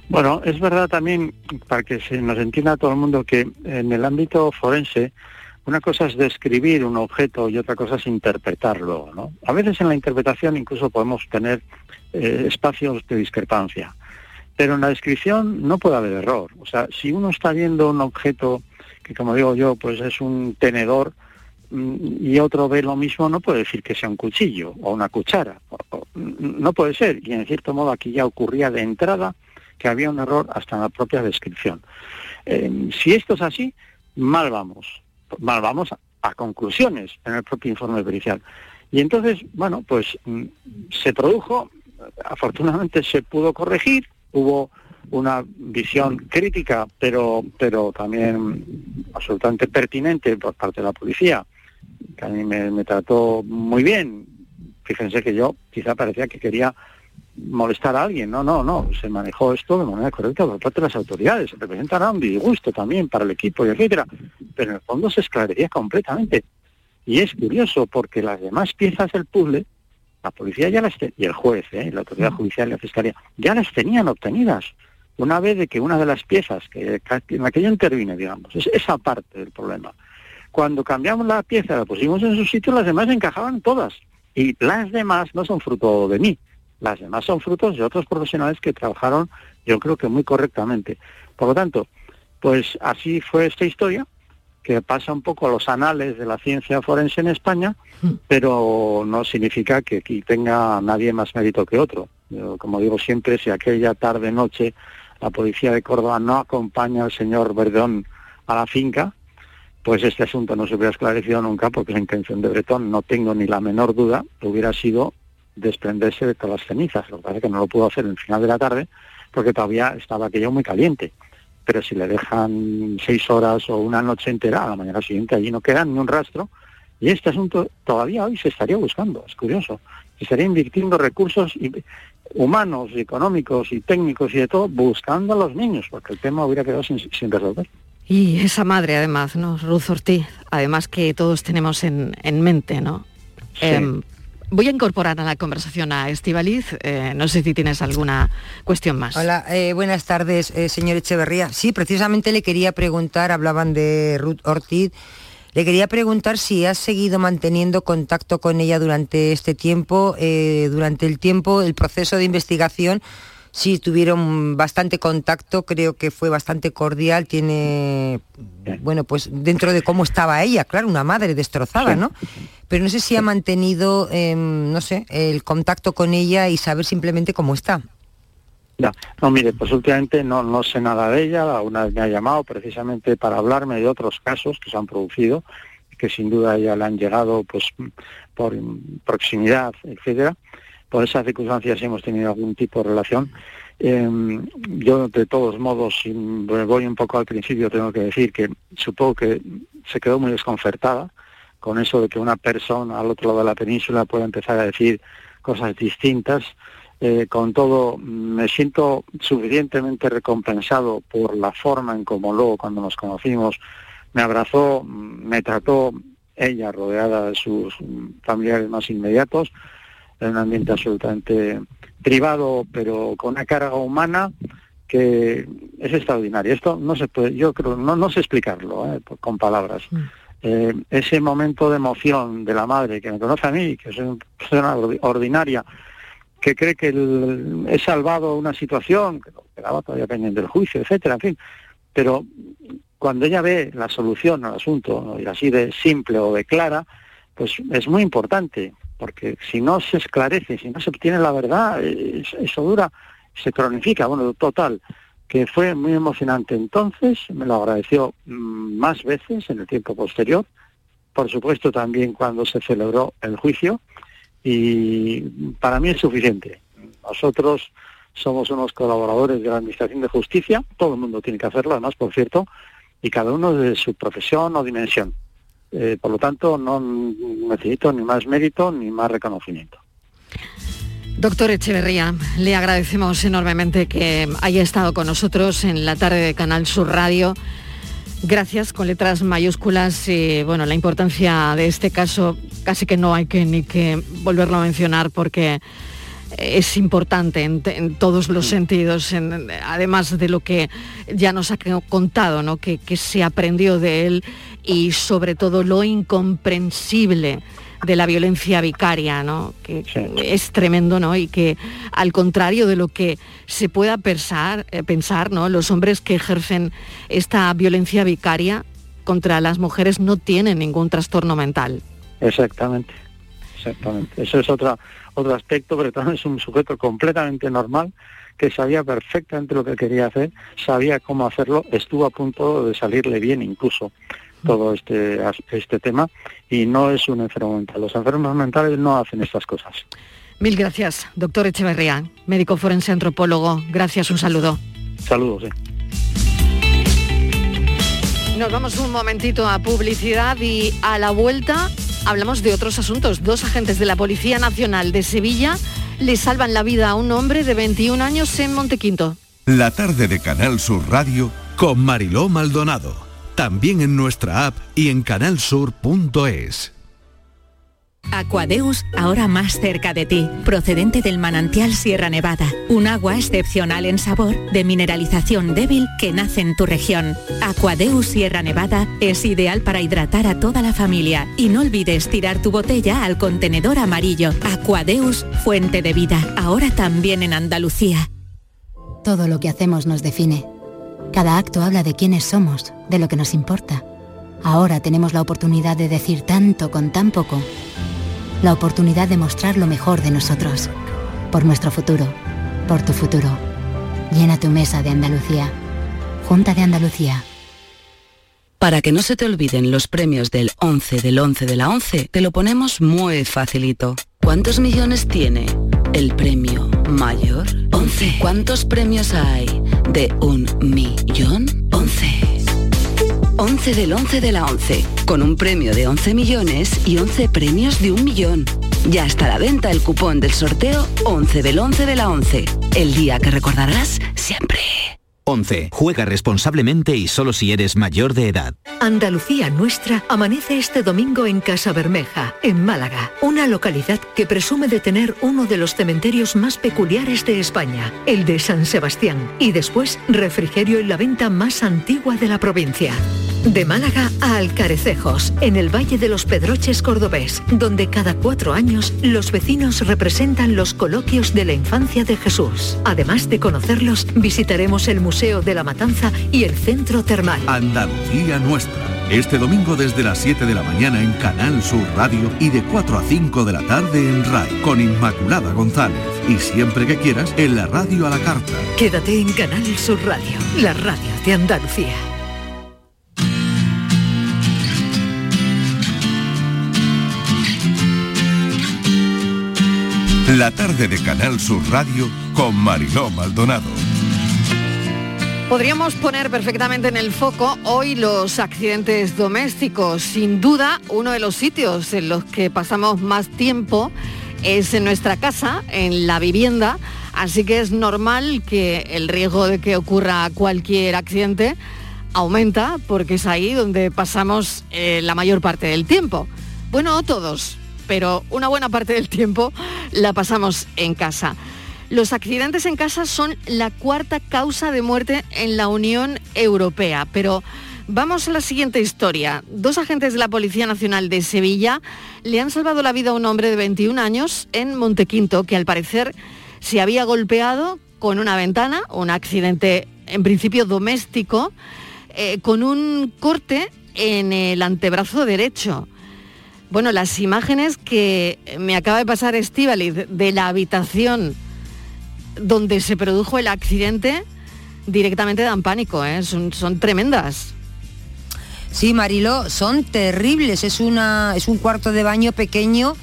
[SPEAKER 17] Bueno, es verdad también, para que se nos entienda todo el mundo, que en el ámbito forense, una cosa es describir un objeto y otra cosa es interpretarlo. ¿no? A veces en la interpretación incluso podemos tener eh, espacios de discrepancia, pero en la descripción no puede haber error. O sea, si uno está viendo un objeto que, como digo yo, pues es un tenedor, y otro ve lo mismo, no puede decir que sea un cuchillo o una cuchara. No puede ser. Y en cierto modo aquí ya ocurría de entrada que había un error hasta en la propia descripción. Eh, si esto es así, mal vamos, mal vamos a, conclusiones en el propio informe pericial. Y entonces, bueno, pues mm, se produjo, afortunadamente se pudo corregir, hubo una visión crítica, pero, pero también absolutamente pertinente por parte de la policía, que a mí me, me trató muy bien. Fíjense que yo quizá parecía que quería molestar a alguien, no, no, no, se manejó esto de manera correcta por parte de las autoridades, se representará un disgusto también para el equipo y etcétera, pero en el fondo se esclarecía completamente. Y es curioso porque las demás piezas del puzzle, la policía ya las y el juez, ¿eh? la autoridad judicial y la fiscalía, ya las tenían obtenidas. Una vez de que una de las piezas que, en la que yo intervine, digamos, es esa parte del problema. Cuando cambiamos la pieza, la pusimos en su sitio, las demás encajaban todas. Y las demás no son fruto de mí, las demás son frutos de otros profesionales que trabajaron, yo creo que muy correctamente. Por lo tanto, pues así fue esta historia, que pasa un poco a los anales de la ciencia forense en España, hmm. pero no significa que aquí tenga nadie más mérito que otro. como digo siempre, si aquella tarde-noche la policía de Córdoba no acompaña al señor Verdón a la finca, pues este asunto no se hubiera esclarecido nunca porque la intención de Bretón, no tengo ni la menor duda, hubiera sido desprenderse de todas las cenizas. Lo que pasa es que no lo pudo hacer en el final de la tarde porque todavía estaba aquello muy caliente. Pero si le dejan seis horas o una noche entera, a la mañana siguiente allí no queda ni un rastro. Y este asunto todavía hoy se estaría buscando, es curioso. Se estaría invirtiendo recursos humanos, económicos y técnicos y de todo buscando a los niños, porque el tema hubiera quedado sin, resolver.
[SPEAKER 1] Y esa madre, además, ¿no? Ruth Ortiz, además que todos tenemos en, mente, ¿no? Em, Voy a incorporar a la conversación a Estivaliz. Eh, no sé si tienes alguna cuestión más.
[SPEAKER 16] Hola, eh, buenas tardes, eh, señor Echeverría. Sí, precisamente le quería preguntar, hablaban de Ruth Ortiz, le quería preguntar si has seguido manteniendo contacto con ella durante este tiempo, durante el tiempo, el proceso de investigación sí tuvieron bastante contacto, creo que fue bastante cordial, tiene, bueno, pues dentro de cómo estaba ella, claro, una madre destrozada, ¿no? Pero no sé si ha mantenido, em, no sé, el contacto con ella y saber simplemente cómo está.
[SPEAKER 17] Ya. No, mire, pues últimamente no, no sé nada de ella, una vez me ha llamado precisamente para hablarme de otros casos que se han producido, que sin duda ella le han llegado pues por proximidad, etcétera por esas circunstancias hemos tenido algún tipo de relación. Em, yo, de todos modos, voy un poco al principio, tengo que decir que supongo que se quedó muy desconcertada con eso de que una persona al otro lado de la península pueda empezar a decir cosas distintas. Eh, con todo, me siento suficientemente recompensado por la forma en como luego, cuando nos conocimos, me abrazó, me trató ella rodeada de sus familiares más inmediatos, en un ambiente absolutamente privado, pero con una carga humana que es extraordinaria. Esto no se puede, yo creo, no, no sé explicarlo ¿eh? con palabras. Mm. Eh, ese momento de emoción de la madre que me conoce a mí, que es una persona ordinaria, que cree que he salvado una situación, que quedaba todavía pendiente del juicio, etcétera, en fin. Pero cuando ella ve la solución al asunto, y así de simple o de clara, pues es muy importante porque si no se esclarece, si no se obtiene la verdad, eso dura, se cronifica, bueno, total, que fue muy emocionante entonces, me lo agradeció mm, más veces en el tiempo posterior, por supuesto también cuando se celebró el juicio, y para mí es suficiente. Nosotros somos unos colaboradores de la Administración de Justicia, todo el mundo tiene que hacerlo, además, por cierto, y cada uno de su profesión o dimensión. Eh, por lo tanto, no necesito ni más mérito ni más reconocimiento.
[SPEAKER 1] Doctor Echeverría, le agradecemos enormemente que haya estado con nosotros en la tarde de Canal Sur Radio. Gracias con letras mayúsculas y bueno, la importancia de este caso casi que no hay que ni que volverlo a mencionar porque es importante en, todos los sentidos, además de lo que ya nos ha contado, ¿no? que, que se aprendió de él y sobre todo lo incomprensible de la violencia vicaria, ¿no? que es tremendo, ¿no? Y que al contrario de lo que se pueda pensar, eh, pensar, ¿no? Los hombres que ejercen esta violencia vicaria contra las mujeres no tienen ningún trastorno mental.
[SPEAKER 17] Exactamente, exactamente. Eso es otra, otro aspecto, pero también es un sujeto completamente normal que sabía perfectamente lo que quería hacer, sabía cómo hacerlo, estuvo a punto de salirle bien incluso todo este, este tema y no es un enfermo mental. Los enfermos mentales no hacen estas cosas.
[SPEAKER 1] Mil gracias, doctor Echeverría, médico forense antropólogo. Gracias, un saludo.
[SPEAKER 17] Saludos.
[SPEAKER 1] Nos vamos un momentito a publicidad y a la vuelta hablamos de otros asuntos. Dos agentes de la Policía Nacional de Sevilla le salvan la vida a un hombre de 21 años en Montequinto.
[SPEAKER 2] La tarde de Canal Sur Radio con Mariló Maldonado también en nuestra app y en canalsur.es.
[SPEAKER 21] Aquadeus, ahora más cerca de ti, procedente del manantial Sierra Nevada, un agua excepcional en sabor, de mineralización débil que nace en tu región. Aquadeus Sierra Nevada es ideal para hidratar a toda la familia y no olvides tirar tu botella al contenedor amarillo. Aquadeus, fuente de vida, ahora también en Andalucía.
[SPEAKER 22] Todo lo que hacemos nos define cada acto habla de quiénes somos, de lo que nos importa. Ahora tenemos la oportunidad de decir tanto con tan poco. La oportunidad de mostrar lo mejor de nosotros. Por nuestro futuro. Por tu futuro. Llena tu mesa de Andalucía. Junta de Andalucía.
[SPEAKER 23] Para que no se te olviden los premios del 11 del 11 de la 11, te lo ponemos muy facilito. ¿Cuántos millones tiene el premio mayor? 11. ¿Cuántos premios hay de un millón? 11. 11 del 11 de la 11, con un premio de 11 millones y 11 premios de un millón. Ya está a la venta el cupón del sorteo 11 del 11 de la 11, el día que recordarás siempre.
[SPEAKER 24] 11. Juega responsablemente y solo si eres mayor de edad.
[SPEAKER 25] Andalucía Nuestra amanece este domingo en Casa Bermeja, en Málaga, una localidad que presume de tener uno de los cementerios más peculiares de España, el de San Sebastián, y después refrigerio en la venta más antigua de la provincia. De Málaga a Alcarecejos, en el Valle de los Pedroches cordobés, donde cada cuatro años los vecinos representan los coloquios de la infancia de Jesús. Además de conocerlos, visitaremos el Museo de la Matanza y el Centro Termal.
[SPEAKER 2] Andalucía Nuestra. Este domingo desde las 7 de la mañana en Canal Sur Radio y de 4 a 5 de la tarde en RAI con Inmaculada González. Y siempre que quieras en la radio a la carta.
[SPEAKER 25] Quédate en Canal Sur Radio, la radio de Andalucía.
[SPEAKER 2] La tarde de Canal Sur Radio con Mariló Maldonado.
[SPEAKER 1] Podríamos poner perfectamente en el foco hoy los accidentes domésticos. Sin duda, uno de los sitios en los que pasamos más tiempo es en nuestra casa, en la vivienda, así que es normal que el riesgo de que ocurra cualquier accidente aumenta porque es ahí donde pasamos eh, la mayor parte del tiempo. Bueno, todos, pero una buena parte del tiempo la pasamos en casa. Los accidentes en casa son la cuarta causa de muerte en la Unión Europea, pero vamos a la siguiente historia. Dos agentes de la Policía Nacional de Sevilla le han salvado la vida a un hombre de 21 años en Montequinto que al parecer se había golpeado con una ventana, un accidente en principio doméstico, eh, con un corte en el antebrazo derecho. Bueno, las imágenes que me acaba de pasar Estivaliz de la habitación donde se produjo el accidente directamente dan pánico, ¿eh? son, tremendas.
[SPEAKER 16] Sí, Marilo, son terribles. Es, una, es un cuarto de baño pequeño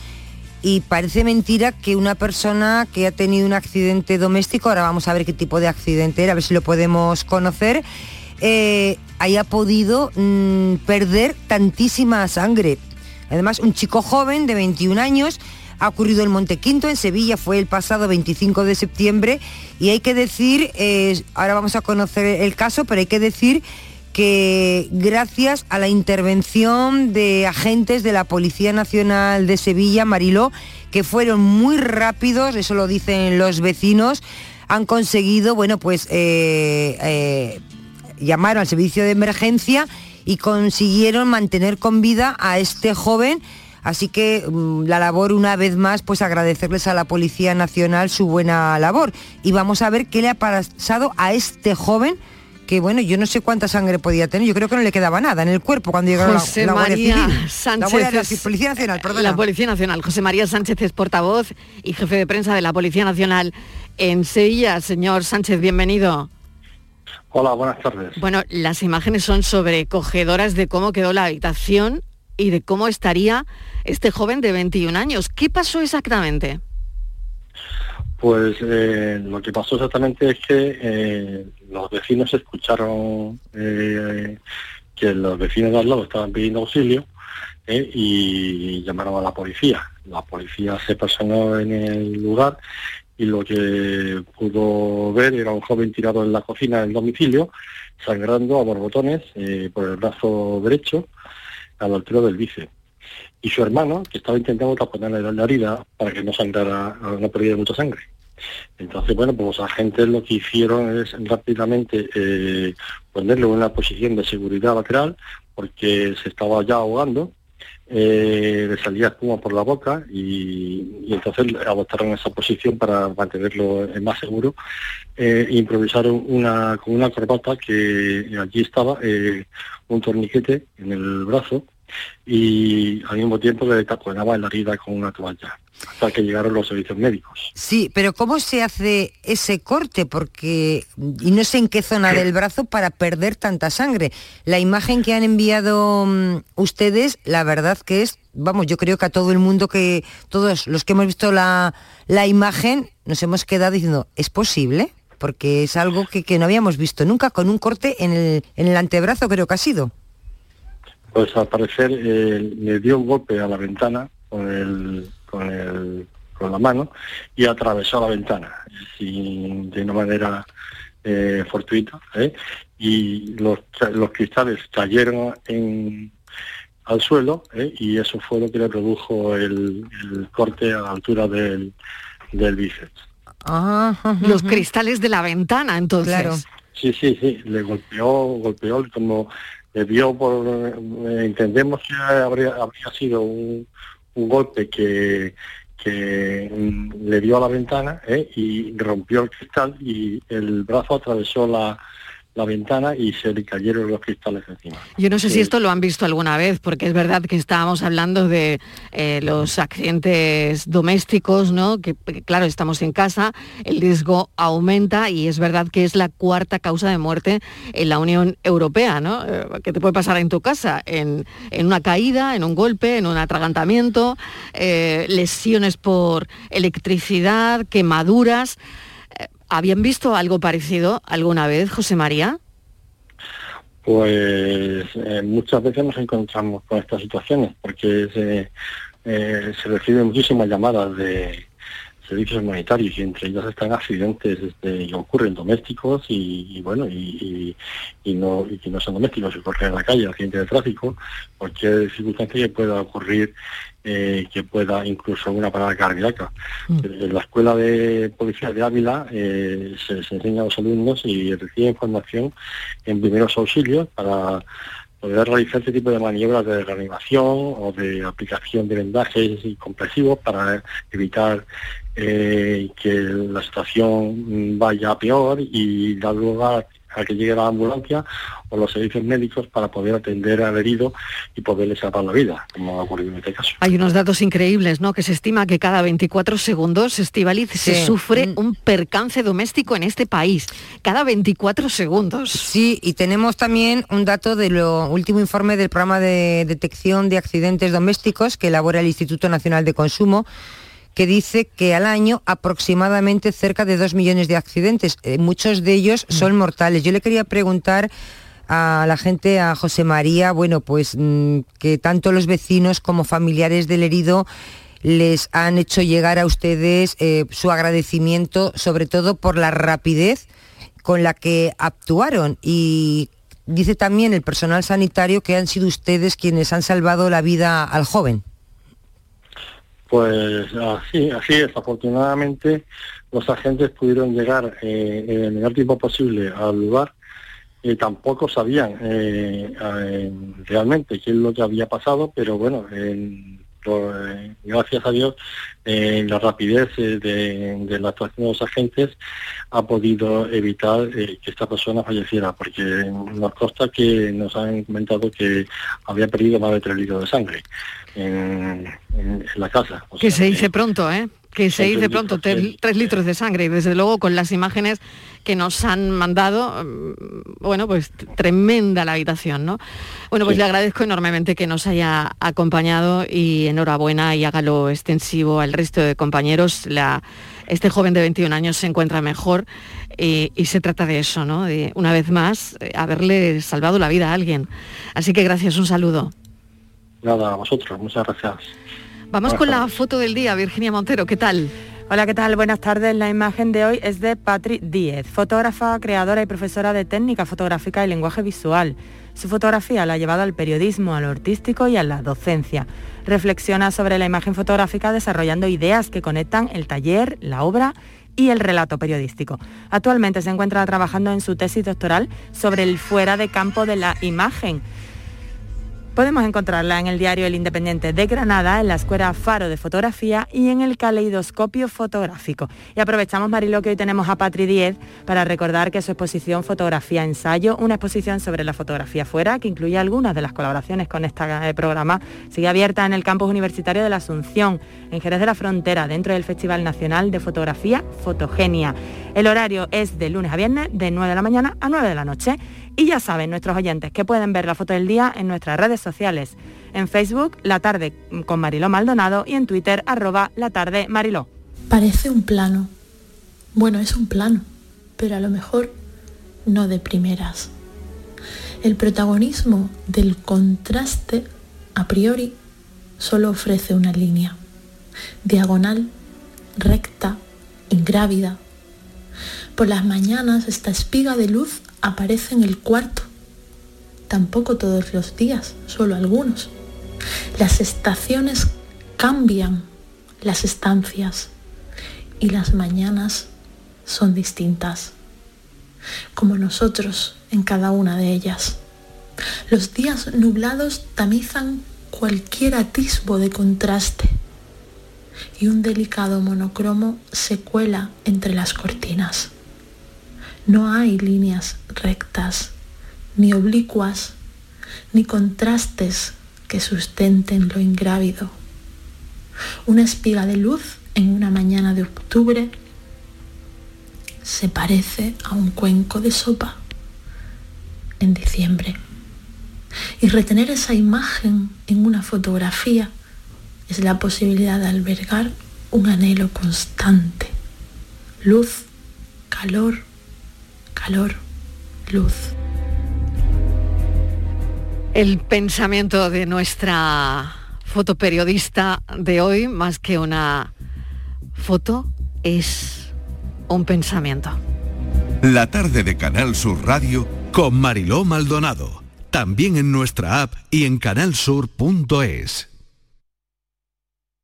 [SPEAKER 16] y parece mentira que una persona que ha tenido un accidente doméstico, ahora vamos a ver qué tipo de accidente era, a ver si lo podemos conocer, eh, haya podido mm, perder tantísima sangre. Además, un chico joven de 21 años ha ocurrido en Montequinto, en Sevilla, fue el pasado 25 de septiembre y hay que decir, eh, ahora vamos a conocer el caso, pero hay que decir que gracias a la intervención de agentes de la Policía Nacional de Sevilla, Mariló, que fueron muy rápidos, eso lo dicen los vecinos, han conseguido, bueno, pues eh, eh, llamaron al servicio de emergencia y consiguieron mantener con vida a este joven. Así que mm, la labor una vez más, pues agradecerles a la Policía Nacional su buena labor. Y vamos a ver qué le ha pasado a este joven que bueno, yo no sé cuánta sangre podía tener, yo creo que no le quedaba nada en el cuerpo cuando llegó la, la Guardia Civil.
[SPEAKER 1] Sánchez
[SPEAKER 16] la, Policía Nacional.
[SPEAKER 1] La Policía Nacional. José María Sánchez es portavoz y jefe de prensa de la Policía Nacional en Sevilla. Señor Sánchez, bienvenido.
[SPEAKER 26] Hola, buenas tardes.
[SPEAKER 1] Bueno, las imágenes son sobrecogedoras de cómo quedó la habitación y de cómo estaría este joven de 21 años. ¿Qué pasó exactamente?
[SPEAKER 26] Pues eh, lo que pasó exactamente es que eh, los vecinos escucharon eh, que los vecinos de al lado estaban pidiendo auxilio y llamaron a la policía. La policía se personó en el lugar y lo que pudo ver era un joven tirado en la cocina del domicilio, sangrando a borbotones por el brazo derecho a la altura del bíceps y su hermano, que estaba intentando taponarle la herida para que no sangrara, no perdiera mucha sangre. Entonces, bueno, pues los agentes lo que hicieron es rápidamente eh, ponerlo en una posición de seguridad lateral, porque se estaba ya ahogando, eh, le salía espuma por la boca y, entonces adoptaron esa posición para mantenerlo más seguro. Eh, improvisaron una, con una corbata que allí estaba, un torniquete en el brazo, y al mismo tiempo le taponaba la herida con una toalla hasta que llegaron los servicios médicos.
[SPEAKER 16] Sí, pero ¿cómo se hace ese corte? Porque, y no sé en qué zona del brazo para perder tanta sangre. La imagen que han enviado mm, ustedes, la verdad que es, vamos, yo creo que a todo el mundo que, todos los que hemos visto la, la imagen, nos hemos quedado diciendo, ¿es posible? Porque es algo que, que no habíamos visto nunca, con un corte en el, en el antebrazo creo que ha sido.
[SPEAKER 26] Pues al parecer eh, le dio un golpe a la ventana con, el, con, el, con la mano y atravesó la ventana sin, de una manera eh, fortuita. ¿eh? Y los, los cristales cayeron en, al suelo y eso fue lo que le produjo el, corte a la altura del, del bíceps.
[SPEAKER 1] los cristales de la ventana, entonces.
[SPEAKER 26] Sí, sí, sí, le golpeó, golpeó como vio por, eh, entendemos que habría, habría sido un, golpe que, que le dio a la ventana ¿eh? y rompió el cristal y el brazo atravesó la, la ventana y se le cayeron los cristales encima.
[SPEAKER 1] Yo no sé si esto lo han visto alguna vez, porque es verdad que estábamos hablando de eh, los accidentes domésticos, ¿no? Que, claro, estamos en casa, el riesgo aumenta y es verdad que es la cuarta causa de muerte en la Unión Europea, ¿no? Eh, ¿Qué te puede pasar en tu casa? En, una caída, en un golpe, en un atragantamiento, eh, lesiones por electricidad, quemaduras. ¿Habían visto algo parecido alguna vez, José María?
[SPEAKER 26] Pues eh, muchas veces nos encontramos con estas situaciones porque se, eh, se reciben muchísimas llamadas de servicios humanitarios y entre ellas están accidentes este, que ocurren domésticos y, bueno y, no y que no son domésticos y ocurren en la calle accidentes de tráfico cualquier circunstancia que pueda ocurrir eh, que pueda incluso una parada cardíaca. Mm. En la escuela de policía de Ávila eh, se, enseña a los alumnos y reciben formación en primeros auxilios para poder realizar este tipo de maniobras de reanimación o de aplicación de vendajes y compresivos para evitar eh, que la situación vaya a peor y dar lugar a que llegue la ambulancia o los servicios médicos para poder atender al herido y poderle salvar la vida, como ha ocurrido en este caso.
[SPEAKER 1] Hay unos datos increíbles, ¿no? Que se estima que cada 24 segundos, Estivaliz, se sufre mm. un percance doméstico en este país. Cada 24 segundos.
[SPEAKER 16] Sí, y tenemos también un dato del último informe del programa de detección de accidentes domésticos que elabora el Instituto Nacional de Consumo que dice que al año aproximadamente cerca de dos millones de accidentes, eh, muchos de ellos son mortales. Yo le quería preguntar a la gente, a José María, bueno, pues mm, que tanto los vecinos como familiares del herido les han hecho llegar a ustedes eh, su agradecimiento, sobre todo por la rapidez con la que actuaron y dice también el personal sanitario que han sido ustedes quienes han salvado la vida al joven.
[SPEAKER 17] Pues así, así es. Afortunadamente los agentes pudieron llegar eh, en el menor tiempo posible al lugar y tampoco sabían eh, realmente qué es lo que había pasado, pero bueno, eh, gracias a Dios, eh, la rapidez eh, de, la actuación de los agentes ha podido evitar que esta persona falleciera, porque nos consta que nos han comentado que había perdido más de tres litros de sangre en, la casa.
[SPEAKER 1] que se dice pronto, ¿eh? Que se dice pronto, tres, litros de sangre y desde luego con las imágenes que nos han mandado, mm, bueno, pues tremenda la habitación, ¿no? Bueno, pues le agradezco enormemente que nos haya acompañado y enhorabuena y hágalo extensivo al resto de compañeros. La, este joven de 21 años se encuentra mejor y, y, se trata de eso, ¿no? De una vez más eh, haberle salvado la vida a alguien. Así que gracias, un saludo.
[SPEAKER 17] Nada, a vosotros, muchas gracias.
[SPEAKER 1] Vamos con la foto del día, Virginia Montero, ¿qué tal?
[SPEAKER 27] Hola, ¿qué tal? Buenas tardes. La imagen de hoy es de Patri Díez, fotógrafa, creadora y profesora de técnica fotográfica y lenguaje visual. Su fotografía la ha llevado al periodismo, a lo artístico y a la docencia. Reflexiona sobre la imagen fotográfica desarrollando ideas que conectan el taller, la obra y el relato periodístico. Actualmente se encuentra trabajando en su tesis doctoral sobre el fuera de campo de la imagen Podemos encontrarla en el diario El Independiente de Granada, en la Escuela Faro de Fotografía y en el Caleidoscopio Fotográfico. Y aprovechamos, Marilo, que hoy tenemos a Patri Diez para recordar que su exposición Fotografía Ensayo, una exposición sobre la fotografía fuera, que incluye algunas de las colaboraciones con este programa, sigue abierta en el campus universitario de la Asunción, en Jerez de la Frontera, dentro del Festival Nacional de Fotografía Fotogenia. El horario es de lunes a viernes, de 9 de la mañana a 9 de la noche. Y ya saben nuestros oyentes que pueden ver la foto del día en nuestras redes sociales. En Facebook, La Tarde con Mariló Maldonado y en Twitter, arroba La Tarde Mariló.
[SPEAKER 28] Parece un plano. Bueno, es un plano, pero a lo mejor no de primeras. El protagonismo del contraste, a priori, solo ofrece una línea. Diagonal, recta, ingrávida. Por las mañanas esta espiga de luz aparece en el cuarto. Tampoco todos los días, solo algunos. Las estaciones cambian las estancias y las mañanas son distintas, como nosotros en cada una de ellas. Los días nublados tamizan cualquier atisbo de contraste y un delicado monocromo se cuela entre las cortinas. No hay líneas rectas, ni oblicuas, ni contrastes que sustenten lo ingrávido. Una espiga de luz en una mañana de octubre se parece a un cuenco de sopa en diciembre. Y retener esa imagen en una fotografía es la posibilidad de albergar un anhelo constante. Luz, calor, calor, luz.
[SPEAKER 1] El pensamiento de nuestra fotoperiodista de hoy, más que una foto, es un pensamiento.
[SPEAKER 2] La tarde de Canal Sur Radio con Mariló Maldonado. También en nuestra app y en canalsur.es.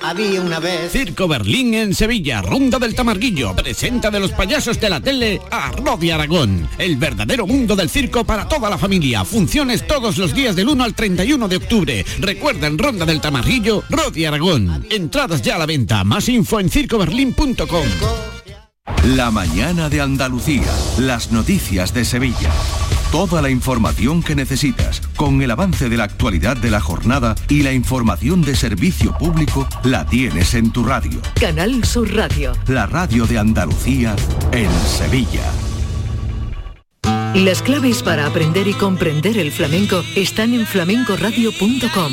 [SPEAKER 29] Había una vez. Circo Berlín en Sevilla, Ronda del Tamarguillo. Presenta de los payasos de la tele a Rodi Aragón. El verdadero mundo del circo para toda la familia. Funciones todos los días del 1 al 31 de octubre. Recuerda en Ronda del Tamarguillo, Rodi Aragón. Entradas ya a la venta. Más info en circoberlín.com.
[SPEAKER 2] La mañana de Andalucía. Las noticias de Sevilla. Toda la información que necesitas, con el avance de la actualidad de la jornada y la información de servicio público, la tienes en tu radio.
[SPEAKER 25] Canal Sur Radio.
[SPEAKER 2] La radio de Andalucía en Sevilla.
[SPEAKER 25] Las claves para aprender y comprender el flamenco están en flamencoradio.com.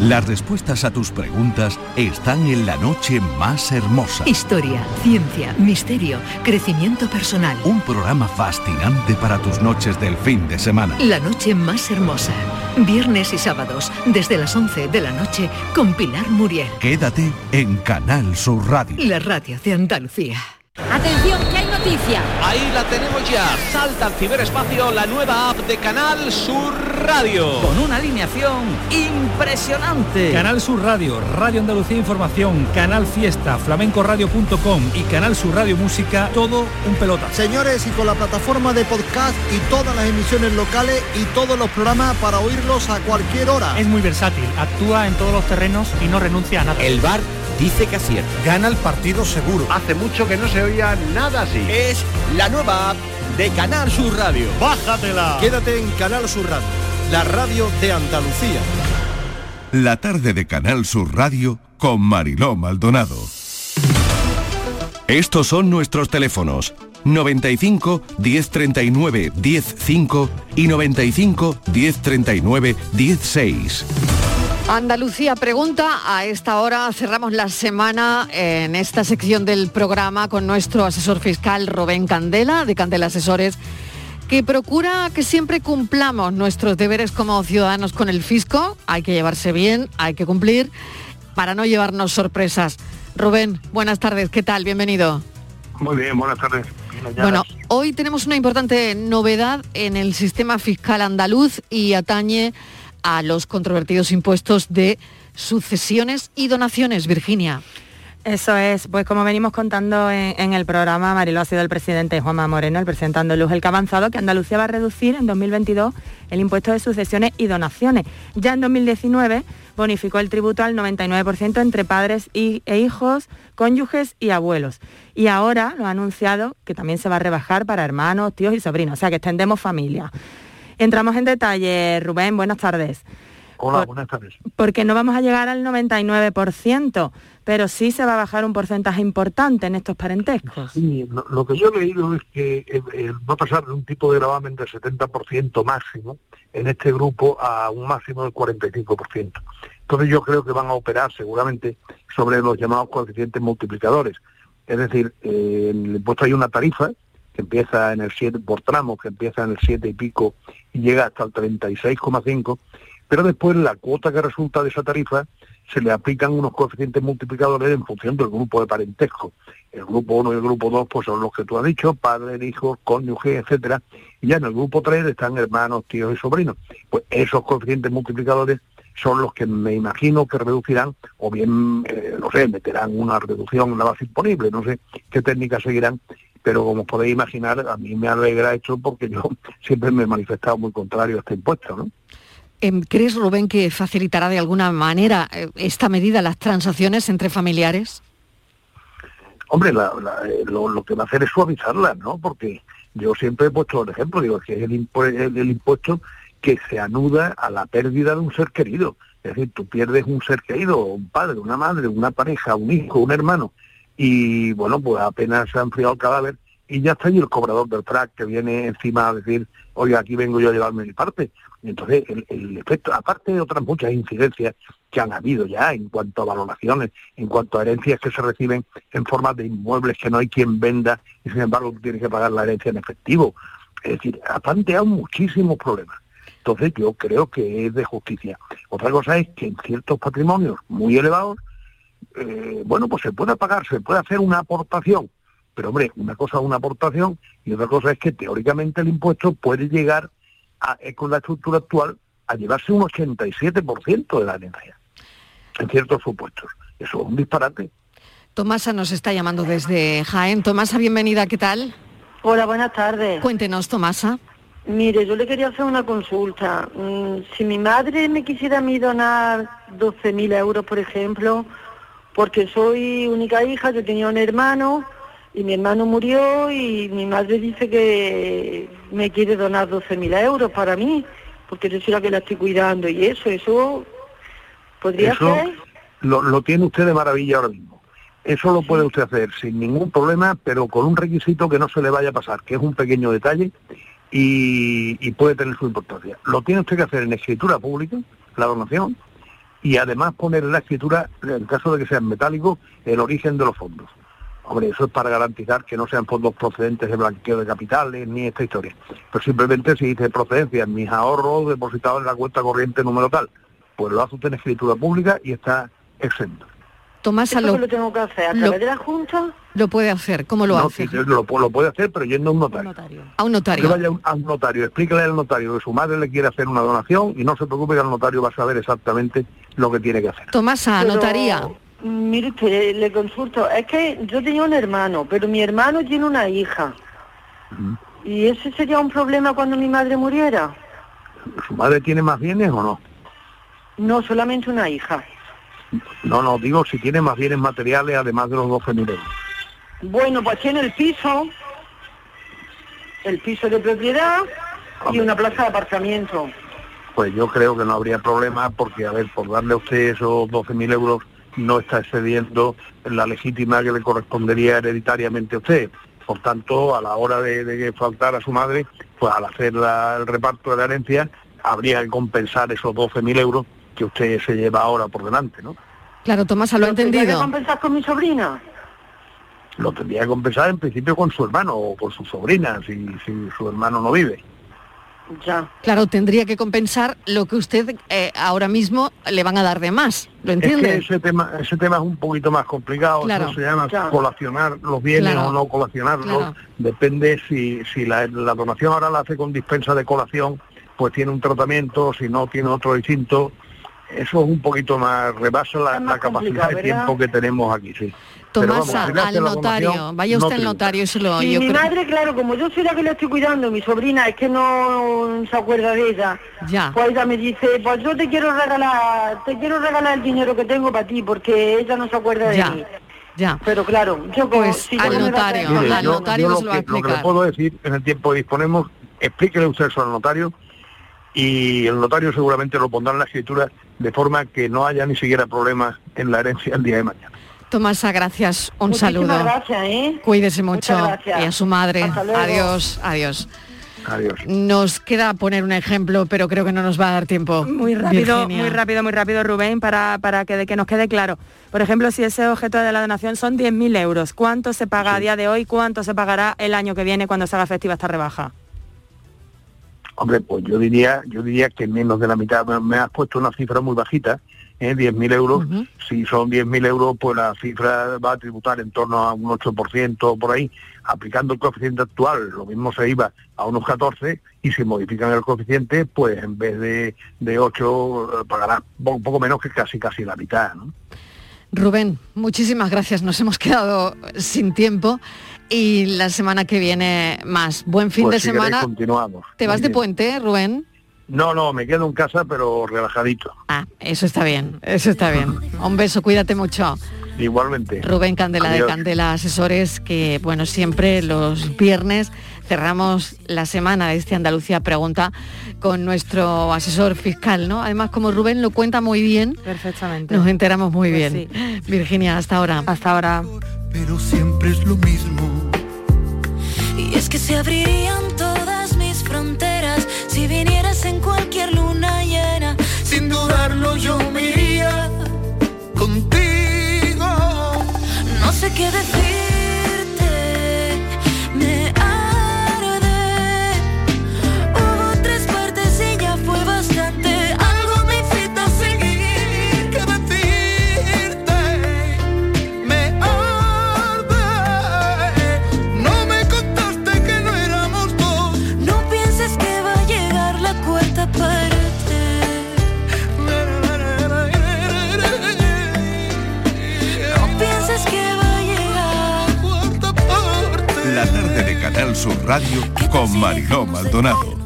[SPEAKER 2] Las respuestas a tus preguntas están en la noche más hermosa.
[SPEAKER 25] Historia, ciencia, misterio, crecimiento personal.
[SPEAKER 2] Un programa fascinante para tus noches del fin de semana.
[SPEAKER 25] La noche más hermosa. Viernes y sábados, desde las 11 de la noche, con Pilar Muriel.
[SPEAKER 2] Quédate en Canal Sur Radio.
[SPEAKER 25] La radio de Andalucía.
[SPEAKER 30] Atención, que hay noticia.
[SPEAKER 31] Ahí la tenemos ya. Salta al ciberespacio la nueva app de Canal Sur Radio.
[SPEAKER 32] Con una alineación impresionante.
[SPEAKER 33] Canal Sur Radio, Radio Andalucía Información, Canal Fiesta, flamencoradio.com y Canal Sur Radio Música, todo un pelota.
[SPEAKER 34] Señores, y con la plataforma de podcast y todas las emisiones locales y todos los programas para oírlos a cualquier hora.
[SPEAKER 33] Es muy versátil, actúa en todos los terrenos y no renuncia a nada.
[SPEAKER 31] El bar dice que acierta.
[SPEAKER 34] Gana el partido seguro.
[SPEAKER 31] Hace mucho que no se oía nada así. Es la nueva app de Canal Sur Radio.
[SPEAKER 34] Bájatela. Quédate en Canal Sur Radio, la radio de Andalucía.
[SPEAKER 2] La tarde de Canal Sur Radio con Mariló Maldonado. Estos son nuestros teléfonos 95 1039 105 y 95 1039 16.
[SPEAKER 1] Andalucía pregunta, a esta hora cerramos la semana en esta sección del programa con nuestro asesor fiscal Rubén Candela, de Candela Asesores, que procura que siempre cumplamos nuestros deberes como ciudadanos con el fisco, hay que llevarse bien, hay que cumplir, para no llevarnos sorpresas. Rubén, buenas tardes, ¿qué tal? Bienvenido.
[SPEAKER 35] Muy bien, buenas tardes.
[SPEAKER 1] Bueno, hoy tenemos una importante novedad en el sistema fiscal andaluz y atañe a los controvertidos impuestos de sucesiones y donaciones, Virginia.
[SPEAKER 27] Eso es, pues como venimos contando en, el programa, Marilo ha sido el presidente Juanma Moreno, el presidente andaluz, el que ha avanzado que Andalucía va a reducir en 2022 el impuesto de sucesiones y donaciones. Ya en 2019 bonificó el tributo al 99% entre padres e hijos, cónyuges y abuelos. Y ahora lo ha anunciado que también se va a rebajar para hermanos, tíos y sobrinos, o sea que extendemos familia. Entramos en detalle, Rubén, buenas tardes.
[SPEAKER 35] Hola, buenas tardes.
[SPEAKER 27] Porque no vamos a llegar al 99%, pero sí se va a bajar un porcentaje importante en estos parentescos.
[SPEAKER 35] Sí, lo, que yo he leído es que eh, eh, va a pasar de un tipo de gravamen del 70% máximo en este grupo a un máximo del 45%. Entonces yo creo que van a operar seguramente sobre los llamados coeficientes multiplicadores. Es decir, eh, en el impuesto hay una tarifa que empieza en el 7 por tramos, que empieza en el 7 y pico y llega hasta el 36,5, pero después la cuota que resulta de esa tarifa se le aplican unos coeficientes multiplicadores en función del grupo de parentesco. El grupo 1 y el grupo 2 pues son los que tú has dicho, padre, hijo, cónyuge, etcétera, y ya en el grupo 3 están hermanos, tíos y sobrinos. Pues esos coeficientes multiplicadores son los que me imagino que reducirán, o bien, eh, no sé, meterán una reducción en la base imponible, no sé qué técnicas seguirán, pero como podéis imaginar, a mí me alegra esto porque yo (laughs) siempre me he manifestado muy contrario a este impuesto, ¿no?
[SPEAKER 1] Em, ¿Crees, Rubén, que facilitará de alguna manera eh, esta medida las transacciones entre familiares?
[SPEAKER 35] Hombre, eh, lo, que va a hacer es suavizarlas, ¿no? Porque yo siempre he puesto el ejemplo, digo, que es el, el, impuesto que se anuda a la pérdida de un ser querido. Es decir, tú pierdes un ser querido, un padre, una madre, una pareja, un hijo, un hermano, y bueno, pues apenas se ha enfriado el cadáver y ya está ahí el cobrador del track que viene encima a decir, oye, aquí vengo yo a llevarme mi parte. Entonces, el, efecto, aparte de otras muchas incidencias que han habido ya en cuanto a valoraciones, en cuanto a herencias que se reciben en forma de inmuebles que no hay quien venda y sin embargo tienes que pagar la herencia en efectivo. Es decir, ha planteado muchísimos problemas. Entonces yo creo que es de justicia. Otra cosa es que en ciertos patrimonios muy elevados, eh, bueno, pues se puede pagar, se puede hacer una aportación. Pero hombre, una cosa es una aportación y otra cosa es que teóricamente el impuesto puede llegar a, con la estructura actual a llevarse un 87% de la herencia, en ciertos supuestos. Eso es un disparate.
[SPEAKER 1] Tomasa nos está llamando desde Jaén. Tomasa, bienvenida, ¿qué tal?
[SPEAKER 36] Hola, buenas tardes.
[SPEAKER 1] Cuéntenos, Tomasa.
[SPEAKER 36] Mire, yo le quería hacer una consulta. Mm, si mi madre me quisiera a mí donar 12.000 euros, por ejemplo, porque soy única hija, yo tenía un hermano y mi hermano murió y mi madre dice que me quiere donar 12.000 euros para mí, porque yo soy la que la estoy cuidando y eso, eso podría ser.
[SPEAKER 35] Lo, lo tiene usted de maravilla ahora mismo. Eso lo puede usted hacer sin ningún problema, pero con un requisito que no se le vaya a pasar, que es un pequeño detalle y, puede tener su importancia. Lo tiene usted que hacer en escritura pública, la donación, y además poner en la escritura, en el caso de que sean metálicos, el origen de los fondos. Hombre, eso es para garantizar que no sean fondos procedentes de blanqueo de capitales ni esta historia. Pero simplemente si dice procedencia, mis ahorros depositados en la cuenta corriente número tal, pues lo hace usted en escritura pública y está exento.
[SPEAKER 1] Tomás,
[SPEAKER 36] lo, lo tengo que hacer? ¿A través de la Junta?
[SPEAKER 1] Lo puede hacer, ¿cómo lo hace?
[SPEAKER 35] Sí, lo, lo, puede hacer, pero yendo a un notario.
[SPEAKER 1] A un notario.
[SPEAKER 35] Que vaya a un notario, explíquele al notario que su madre le quiere hacer una donación y no se preocupe que el notario va a saber exactamente lo que tiene que hacer.
[SPEAKER 1] Tomás, a notaría.
[SPEAKER 36] Mire usted, le consulto, es que yo tenía un hermano, pero mi hermano tiene una hija. ¿Y ese sería un problema cuando mi madre muriera?
[SPEAKER 35] ¿Su madre tiene más bienes o no?
[SPEAKER 36] No, solamente una hija.
[SPEAKER 35] No, no, digo si tiene más bienes materiales además de los 12.000 euros.
[SPEAKER 36] Bueno, pues tiene el piso, el piso de propiedad y una plaza de aparcamiento.
[SPEAKER 35] Pues yo creo que no habría problema porque, a ver, por darle a usted esos 12.000 euros no está excediendo la legítima que le correspondería hereditariamente a usted. Por tanto, a la hora de, faltar a su madre, pues al hacer el reparto de la herencia, habría que compensar esos 12.000 euros que usted se lleva ahora por delante, ¿no?
[SPEAKER 1] Claro, Tomás, lo ha entendido. ¿Lo
[SPEAKER 36] compensar con mi sobrina?
[SPEAKER 35] Lo tendría que compensar en principio con su hermano o con su sobrina, si, si su hermano no vive.
[SPEAKER 36] Ya.
[SPEAKER 1] Claro, tendría que compensar lo que usted eh, ahora mismo le van a dar de más. ¿Lo entiende?
[SPEAKER 35] Es que ese tema, ese tema es un poquito más complicado. Eso se llama colacionar los bienes o no colacionarlos. Depende si, si la, la, donación ahora la hace con dispensa de colación, pues tiene un tratamiento, si no tiene otro distinto. Eso es un poquito más, rebasa la, capacidad de tiempo que tenemos aquí, sí.
[SPEAKER 1] Tomasa, al notario, vaya usted al notario y se lo...
[SPEAKER 36] Y mi madre, claro, como yo soy la que le estoy cuidando, mi sobrina es que no se acuerda de ella,
[SPEAKER 1] ya.
[SPEAKER 36] pues ella me dice, pues yo te quiero regalar, te quiero regalar el dinero que tengo para ti, porque ella no se acuerda de mí.
[SPEAKER 1] Ya.
[SPEAKER 36] Pero claro, yo
[SPEAKER 1] pues al notario, al notario
[SPEAKER 35] lo,
[SPEAKER 1] lo va a explicar.
[SPEAKER 35] Lo que le puedo decir en el tiempo que disponemos, explíquele usted eso al notario y el notario seguramente lo pondrá en la escritura de forma que no haya ni siquiera problemas en la herencia el día de mañana.
[SPEAKER 1] Tomasa, gracias. Un saludo.
[SPEAKER 36] Gracias, ¿eh?
[SPEAKER 1] Cuídese mucho. Y a su madre. Adiós, adiós.
[SPEAKER 35] Adiós.
[SPEAKER 1] Nos queda poner un ejemplo, pero creo que no nos va a dar tiempo.
[SPEAKER 27] Muy rápido, muy rápido, muy rápido, Rubén, para, para que, que nos quede claro. Por ejemplo, si ese objeto de la donación son 10.000 euros, ¿cuánto se paga a día de hoy? ¿Cuánto se pagará el año que viene cuando se haga efectiva esta rebaja?
[SPEAKER 35] Hombre, pues yo diría, yo diría que menos de la mitad. Me has puesto una cifra muy bajita, ¿eh? 10.000 euros. Si son 10.000 euros, pues la cifra va a tributar en torno a un 8% por ahí. Aplicando el coeficiente actual, lo mismo se iba a unos 14 y si modifican el coeficiente, pues en vez de, de 8 eh, pagará un poco menos que casi casi la mitad. ¿no?
[SPEAKER 1] Rubén, muchísimas gracias. Nos hemos quedado sin tiempo y la semana que viene más. Buen fin
[SPEAKER 35] Pues
[SPEAKER 1] de
[SPEAKER 35] si
[SPEAKER 1] semana.
[SPEAKER 35] continuamos.
[SPEAKER 1] ¿Te vas de puente, Rubén?
[SPEAKER 35] No, no, me quedo en casa, pero relajadito.
[SPEAKER 1] Ah, eso está bien, eso está bien. Un beso, cuídate mucho.
[SPEAKER 35] Igualmente.
[SPEAKER 1] Rubén Candela de. Candela Asesores, que bueno, siempre los viernes cerramos la semana de este Andalucía Pregunta con nuestro asesor fiscal, ¿no? Además, como Rubén lo cuenta muy bien,
[SPEAKER 27] Perfectamente.
[SPEAKER 1] nos enteramos muy
[SPEAKER 27] Pues
[SPEAKER 1] bien. Virginia, hasta ahora.
[SPEAKER 27] Hasta ahora.
[SPEAKER 37] pero siempre es lo mismo.
[SPEAKER 38] Y es que se abrirían en cualquier luna llena.
[SPEAKER 37] Sin dudarlo yo me iría contigo.
[SPEAKER 38] No sé qué decirte,
[SPEAKER 2] Canal Sur Radio con Mariló Maldonado.